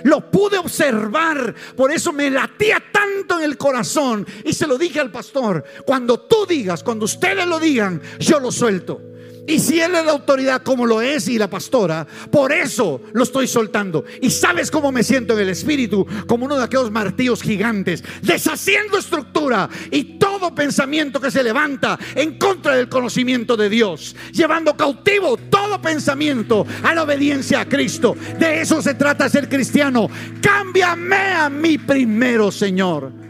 Lo pude observar, por eso me latía tanto en el corazón. Y se lo dije al pastor, cuando tú digas, cuando ustedes lo digan, yo lo suelto. Y si él es la autoridad como lo es y la pastora, por eso lo estoy soltando. Y sabes cómo me siento en el espíritu, como uno de aquellos martillos gigantes, deshaciendo estructura y todo pensamiento que se levanta en contra del conocimiento de Dios, llevando cautivo todo pensamiento a la obediencia a Cristo. De eso se trata ser cristiano. Cámbiame a mí primero, Señor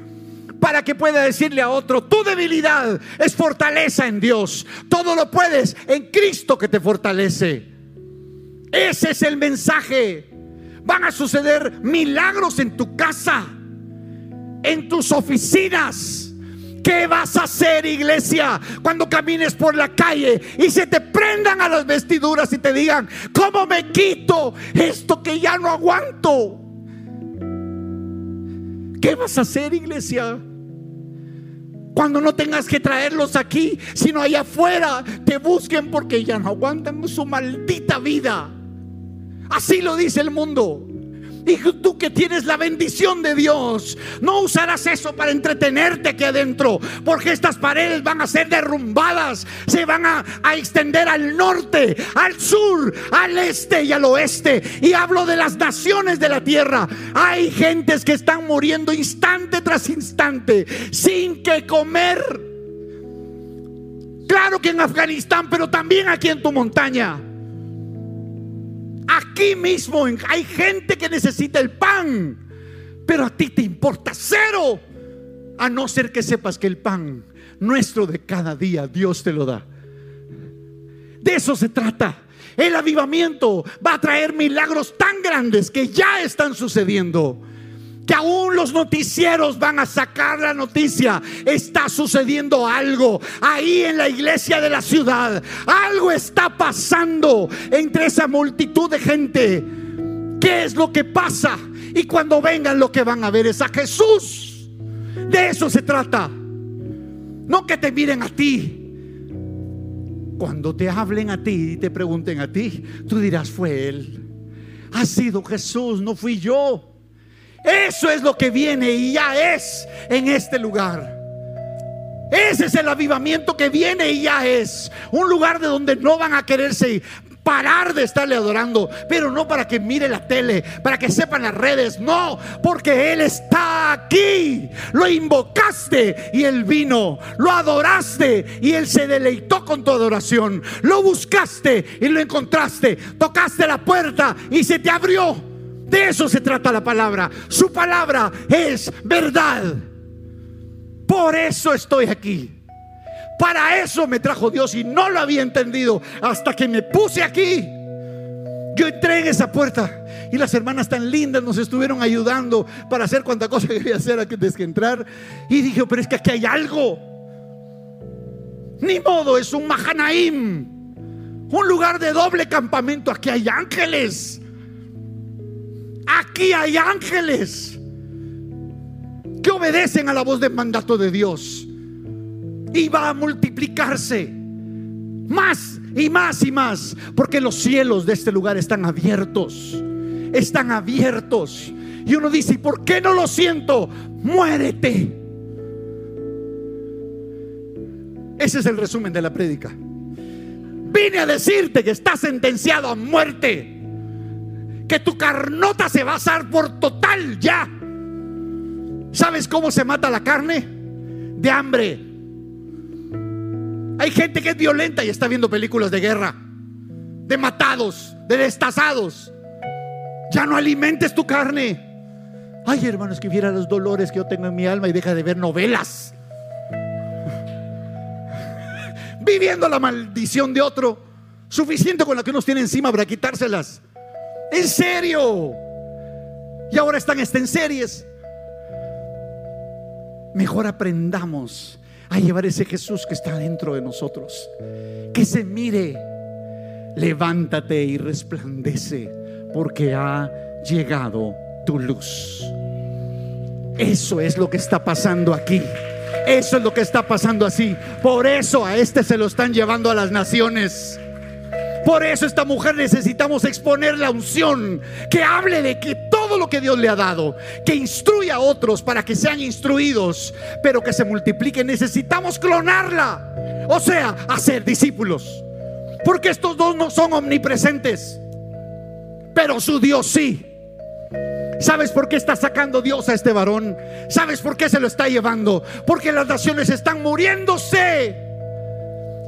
para que pueda decirle a otro, tu debilidad es fortaleza en Dios. Todo lo puedes en Cristo que te fortalece. Ese es el mensaje. Van a suceder milagros en tu casa, en tus oficinas. ¿Qué vas a hacer, iglesia, cuando camines por la calle y se te prendan a las vestiduras y te digan, ¿cómo me quito esto que ya no aguanto? ¿Qué vas a hacer, iglesia? Cuando no tengas que traerlos aquí, sino allá afuera, te busquen porque ya no aguantan su maldita vida. Así lo dice el mundo. Y tú que tienes la bendición de Dios, no usarás eso para entretenerte aquí adentro, porque estas paredes van a ser derrumbadas, se van a, a, extender al norte, al sur, al este y al oeste. Y hablo de las naciones de la tierra. Hay gentes que están muriendo instante tras instante, sin que comer. Claro que en Afganistán, pero también aquí en tu montaña. Aquí mismo hay gente que necesita el pan, pero a ti te importa cero, a no ser que sepas que el pan nuestro de cada día Dios te lo da. De eso se trata. El avivamiento va a traer milagros tan grandes que ya están sucediendo que aún los noticieros van a sacar la noticia. Está sucediendo algo ahí en la iglesia de la ciudad. Algo está pasando entre esa multitud de gente. ¿Qué es lo que pasa? Y cuando vengan lo que van a ver es a Jesús. De eso se trata. No que te miren a ti. Cuando te hablen a ti y te pregunten a ti, tú dirás, fue Él. Ha sido Jesús, no fui yo. Eso es lo que viene y ya es en este lugar. Ese es el avivamiento que viene y ya es. Un lugar de donde no van a quererse parar de estarle adorando, pero no para que mire la tele, para que sepan las redes, no, porque Él está aquí. Lo invocaste y Él vino, lo adoraste y Él se deleitó con tu adoración, lo buscaste y lo encontraste, tocaste la puerta y se te abrió. De eso se trata la palabra. Su palabra es verdad. Por eso estoy aquí. Para eso me trajo Dios y no lo había entendido hasta que me puse aquí. Yo entré en esa puerta y las hermanas tan lindas nos estuvieron ayudando para hacer cuanta cosa quería hacer antes que entrar. Y dije, pero es que aquí hay algo. Ni modo, es un Mahanaim. Un lugar de doble campamento. Aquí hay ángeles. Aquí hay ángeles que obedecen a la voz del mandato de Dios. Y va a multiplicarse más y más y más. Porque los cielos de este lugar están abiertos. Están abiertos. Y uno dice, ¿y por qué no lo siento? Muérete. Ese es el resumen de la prédica. Vine a decirte que estás sentenciado a muerte que tu carnota se va a asar por total ya. ¿Sabes cómo se mata la carne? De hambre. Hay gente que es violenta y está viendo películas de guerra, de matados, de destazados. Ya no alimentes tu carne. Ay, hermanos, que viera los dolores que yo tengo en mi alma y deja de ver novelas. Viviendo la maldición de otro. Suficiente con la que uno tiene encima para quitárselas. En serio. Y ahora están en series. Mejor aprendamos a llevar ese Jesús que está dentro de nosotros. Que se mire. Levántate y resplandece porque ha llegado tu luz. Eso es lo que está pasando aquí. Eso es lo que está pasando así. Por eso a este se lo están llevando a las naciones. Por eso esta mujer necesitamos exponer la unción, que hable de que todo lo que Dios le ha dado, que instruya a otros para que sean instruidos, pero que se multipliquen. Necesitamos clonarla, o sea, hacer discípulos. Porque estos dos no son omnipresentes, pero su Dios sí. ¿Sabes por qué está sacando Dios a este varón? ¿Sabes por qué se lo está llevando? Porque las naciones están muriéndose.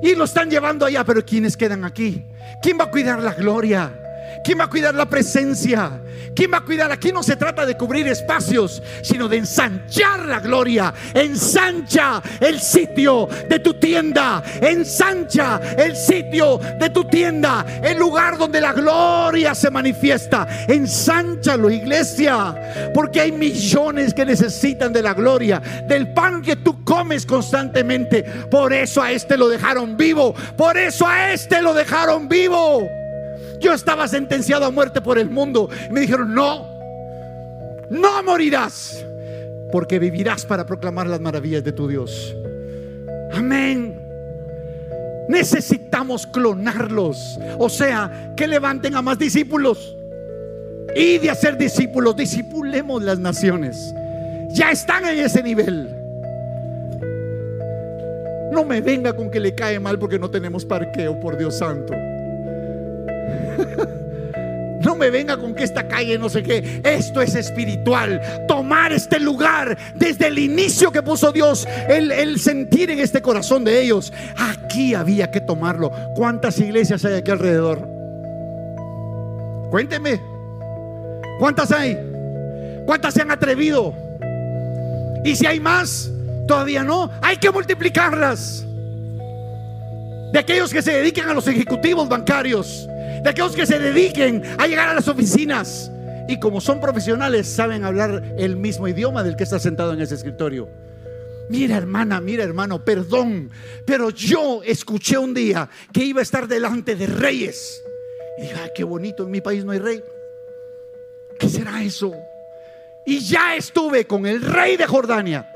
Y lo están llevando allá, pero ¿quiénes quedan aquí? ¿Quién va a cuidar la gloria? ¿Quién va a cuidar la presencia? ¿Quién va a cuidar? Aquí no se trata de cubrir espacios, sino de ensanchar la gloria. Ensancha el sitio de tu tienda. Ensancha el sitio de tu tienda. El lugar donde la gloria se manifiesta. Ensánchalo, iglesia. Porque hay millones que necesitan de la gloria. Del pan que tú comes constantemente. Por eso a este lo dejaron vivo. Por eso a este lo dejaron vivo. Yo estaba sentenciado a muerte por el mundo. Me dijeron, no, no morirás, porque vivirás para proclamar las maravillas de tu Dios. Amén. Necesitamos clonarlos. O sea, que levanten a más discípulos. Y de hacer discípulos, disipulemos las naciones. Ya están en ese nivel. No me venga con que le cae mal porque no tenemos parqueo, por Dios santo. No me venga con que esta calle no sé qué. Esto es espiritual. Tomar este lugar desde el inicio que puso Dios. El, sentir en este corazón de ellos. Aquí había que tomarlo. ¿Cuántas iglesias hay aquí alrededor? Cuénteme. ¿Cuántas hay? ¿Cuántas se han atrevido? Y si hay más, todavía no. Hay que multiplicarlas. De aquellos que se dediquen a los ejecutivos bancarios de aquellos que se dediquen a llegar a las oficinas Y como son profesionales, saben hablar el mismo idioma del que está sentado en ese escritorio. Mira hermana, mira hermano, perdón, pero yo escuché un día que iba a estar delante de reyes. Y dije, ay, qué bonito, en mi país no hay rey. ¿Qué será eso? Y ya estuve con el rey de Jordania,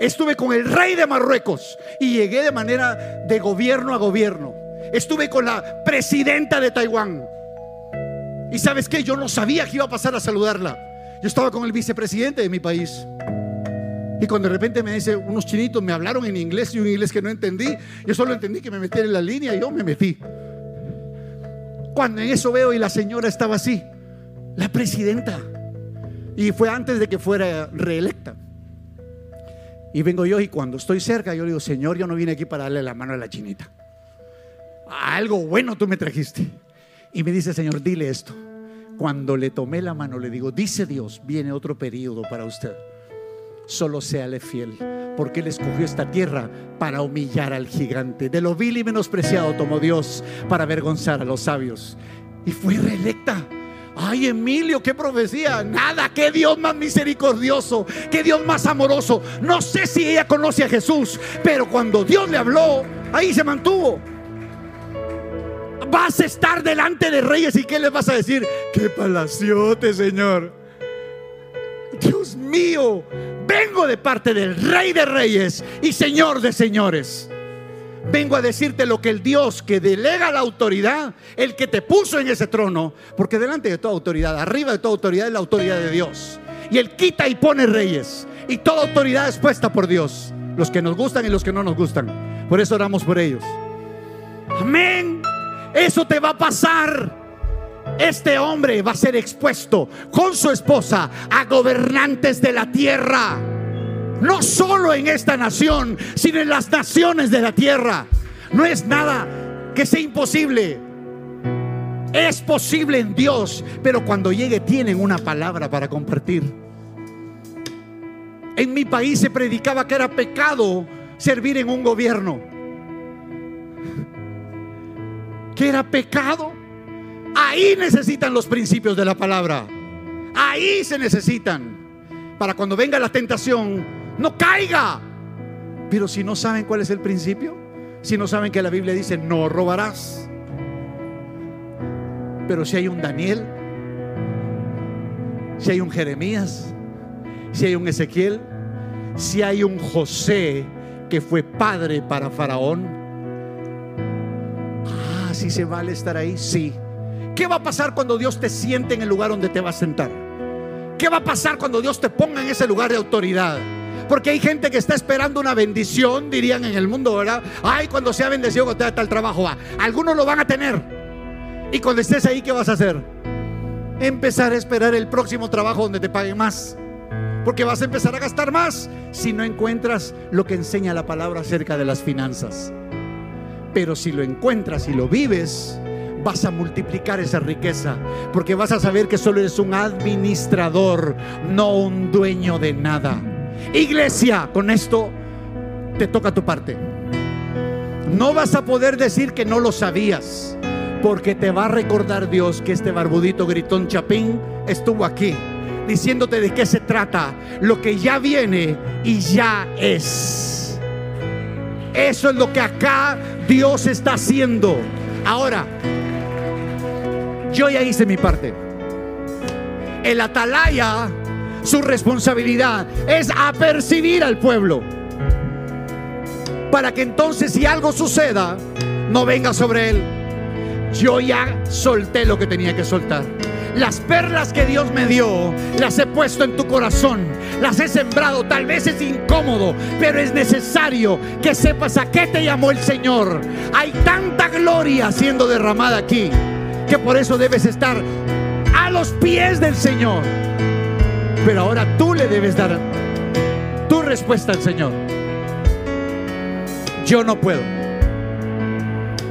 estuve con el rey de Marruecos y llegué de manera de gobierno a gobierno. Estuve con la presidenta de Taiwán. Y sabes qué, yo no sabía que iba a pasar a saludarla. Yo estaba con el vicepresidente de mi país. Y cuando de repente me dice, unos chinitos me hablaron en inglés y un inglés que no entendí, yo solo entendí que me metieron en la línea y yo me metí. Cuando en eso veo y la señora estaba así, la presidenta. Y fue antes de que fuera reelecta. Y vengo yo y cuando estoy cerca, yo le digo, Señor, yo no vine aquí para darle la mano a la chinita. Algo bueno tú me trajiste. Y me dice, Señor, dile esto. Cuando le tomé la mano, le digo, dice Dios, viene otro periodo para usted. Solo séale fiel, porque Él escogió esta tierra para humillar al gigante. De lo vil y menospreciado tomó Dios para avergonzar a los sabios. Y fue reelecta. Ay, Emilio, qué profecía. Nada, qué Dios más misericordioso, qué Dios más amoroso. No sé si ella conoce a Jesús, pero cuando Dios le habló, ahí se mantuvo. Vas a estar delante de reyes y ¿qué les vas a decir? Qué palaciote, Señor. Dios mío, vengo de parte del Rey de Reyes y Señor de Señores. Vengo a decirte lo que el Dios que delega la autoridad, el que te puso en ese trono, porque delante de toda autoridad, arriba de toda autoridad es la autoridad de Dios. Y Él quita y pone reyes. Y toda autoridad es puesta por Dios. Los que nos gustan y los que no nos gustan. Por eso oramos por ellos. Amén. Eso te va a pasar. Este hombre va a ser expuesto con su esposa a gobernantes de la tierra. No solo en esta nación, sino en las naciones de la tierra. No es nada que sea imposible. Es posible en Dios, pero cuando llegue tienen una palabra para compartir. En mi país se predicaba que era pecado servir en un gobierno. Que era pecado. Ahí necesitan los principios de la palabra. Ahí se necesitan. Para cuando venga la tentación, no caiga. Pero si no saben cuál es el principio, si no saben que la Biblia dice no robarás. Pero si hay un Daniel, si hay un Jeremías, si hay un Ezequiel, si hay un José que fue padre para Faraón, si se vale estar ahí, sí. ¿Qué va a pasar cuando Dios te siente en el lugar donde te va a sentar? ¿Qué va a pasar cuando Dios te ponga en ese lugar de autoridad? Porque hay gente que está esperando una bendición, dirían en el mundo, ¿verdad? Ay, cuando sea bendecido, cuando te tal trabajo va. Algunos lo van a tener. Y cuando estés ahí, ¿qué vas a hacer? Empezar a esperar el próximo trabajo donde te paguen más. Porque vas a empezar a gastar más si no encuentras lo que enseña la palabra acerca de las finanzas. Pero si lo encuentras y lo vives, vas a multiplicar esa riqueza. Porque vas a saber que solo eres un administrador, no un dueño de nada. Iglesia, con esto te toca tu parte. No vas a poder decir que no lo sabías, porque te va a recordar Dios que este barbudito gritón chapín estuvo aquí, diciéndote de qué se trata, lo que ya viene y ya es. Eso es lo que acá Dios está haciendo. Ahora, yo ya hice mi parte. El atalaya su responsabilidad es apercibir al pueblo. Para que entonces si algo suceda, no venga sobre él. Yo ya solté lo que tenía que soltar. Las perlas que Dios me dio, las he puesto en tu corazón, las he sembrado. Tal vez es incómodo, pero es necesario que sepas a qué te llamó el Señor. Hay tanta gloria siendo derramada aquí, que por eso debes estar a los pies del Señor. Pero ahora tú le debes dar tu respuesta al Señor. Yo no puedo.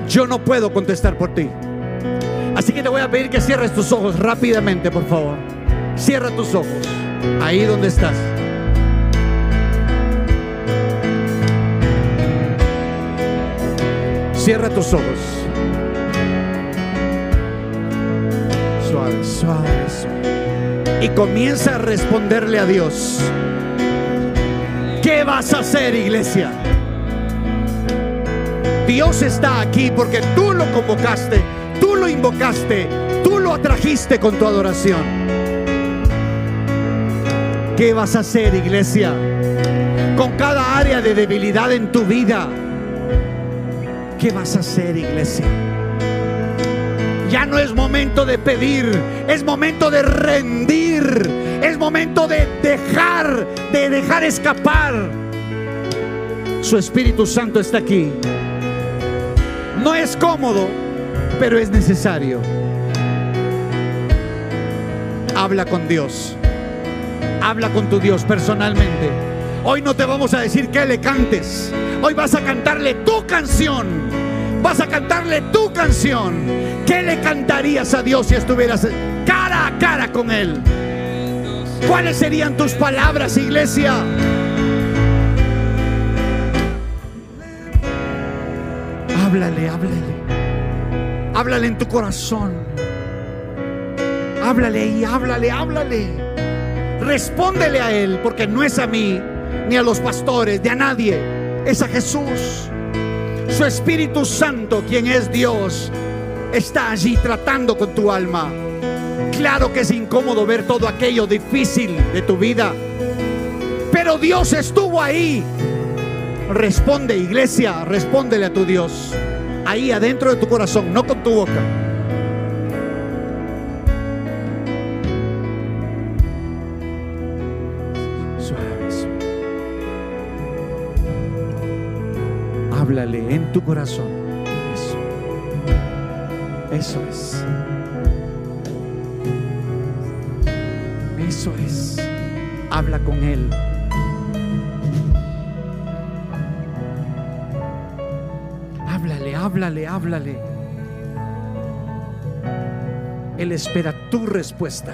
Yo no puedo contestar por ti. Así que te voy a pedir que cierres tus ojos rápidamente, por favor. Cierra tus ojos. Ahí donde estás. Cierra tus ojos. Suave, suave, suave. y comienza a responderle a Dios. ¿Qué vas a hacer, iglesia? Dios está aquí porque tú lo convocaste, invocaste, tú lo atrajiste con tu adoración. ¿Qué vas a hacer, iglesia? Con cada área de debilidad en tu vida. ¿Qué vas a hacer, iglesia? Ya no es momento de pedir, es momento de rendir, es momento de dejar, de dejar escapar. Su Espíritu Santo está aquí. No es cómodo, pero es necesario. Habla con Dios. Habla con tu Dios personalmente. Hoy no te vamos a decir que le cantes. Hoy vas a cantarle tu canción. Vas a cantarle tu canción. ¿Qué le cantarías a Dios si estuvieras cara a cara con Él? ¿Cuáles serían tus palabras, iglesia? Háblale, háblale. Háblale en tu corazón. Háblale y háblale, háblale. Respóndele a Él, porque no es a mí, ni a los pastores, ni a nadie. Es a Jesús. Su Espíritu Santo, quien es Dios, está allí tratando con tu alma. Claro que es incómodo ver todo aquello difícil de tu vida, pero Dios estuvo ahí. Responde, iglesia, respóndele a tu Dios. Ahí adentro de tu corazón, no con tu boca. Háblale en tu corazón. Eso. Eso es. Eso es. Habla con Él. Háblale, háblale. Él espera tu respuesta.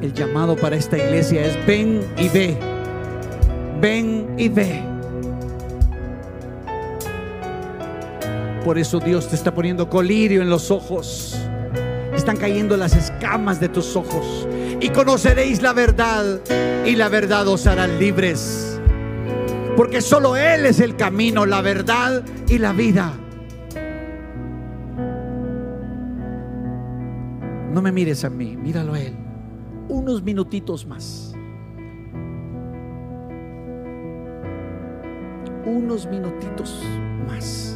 El llamado para esta iglesia es ven y ve. Ven y ve. Por eso Dios te está poniendo colirio en los ojos. Están cayendo las escamas de tus ojos. Y conoceréis la verdad. Y la verdad os hará libres. Porque solo Él es el camino, la verdad y la vida. No me mires a mí, míralo a Él. Unos minutitos más. Unos minutitos más.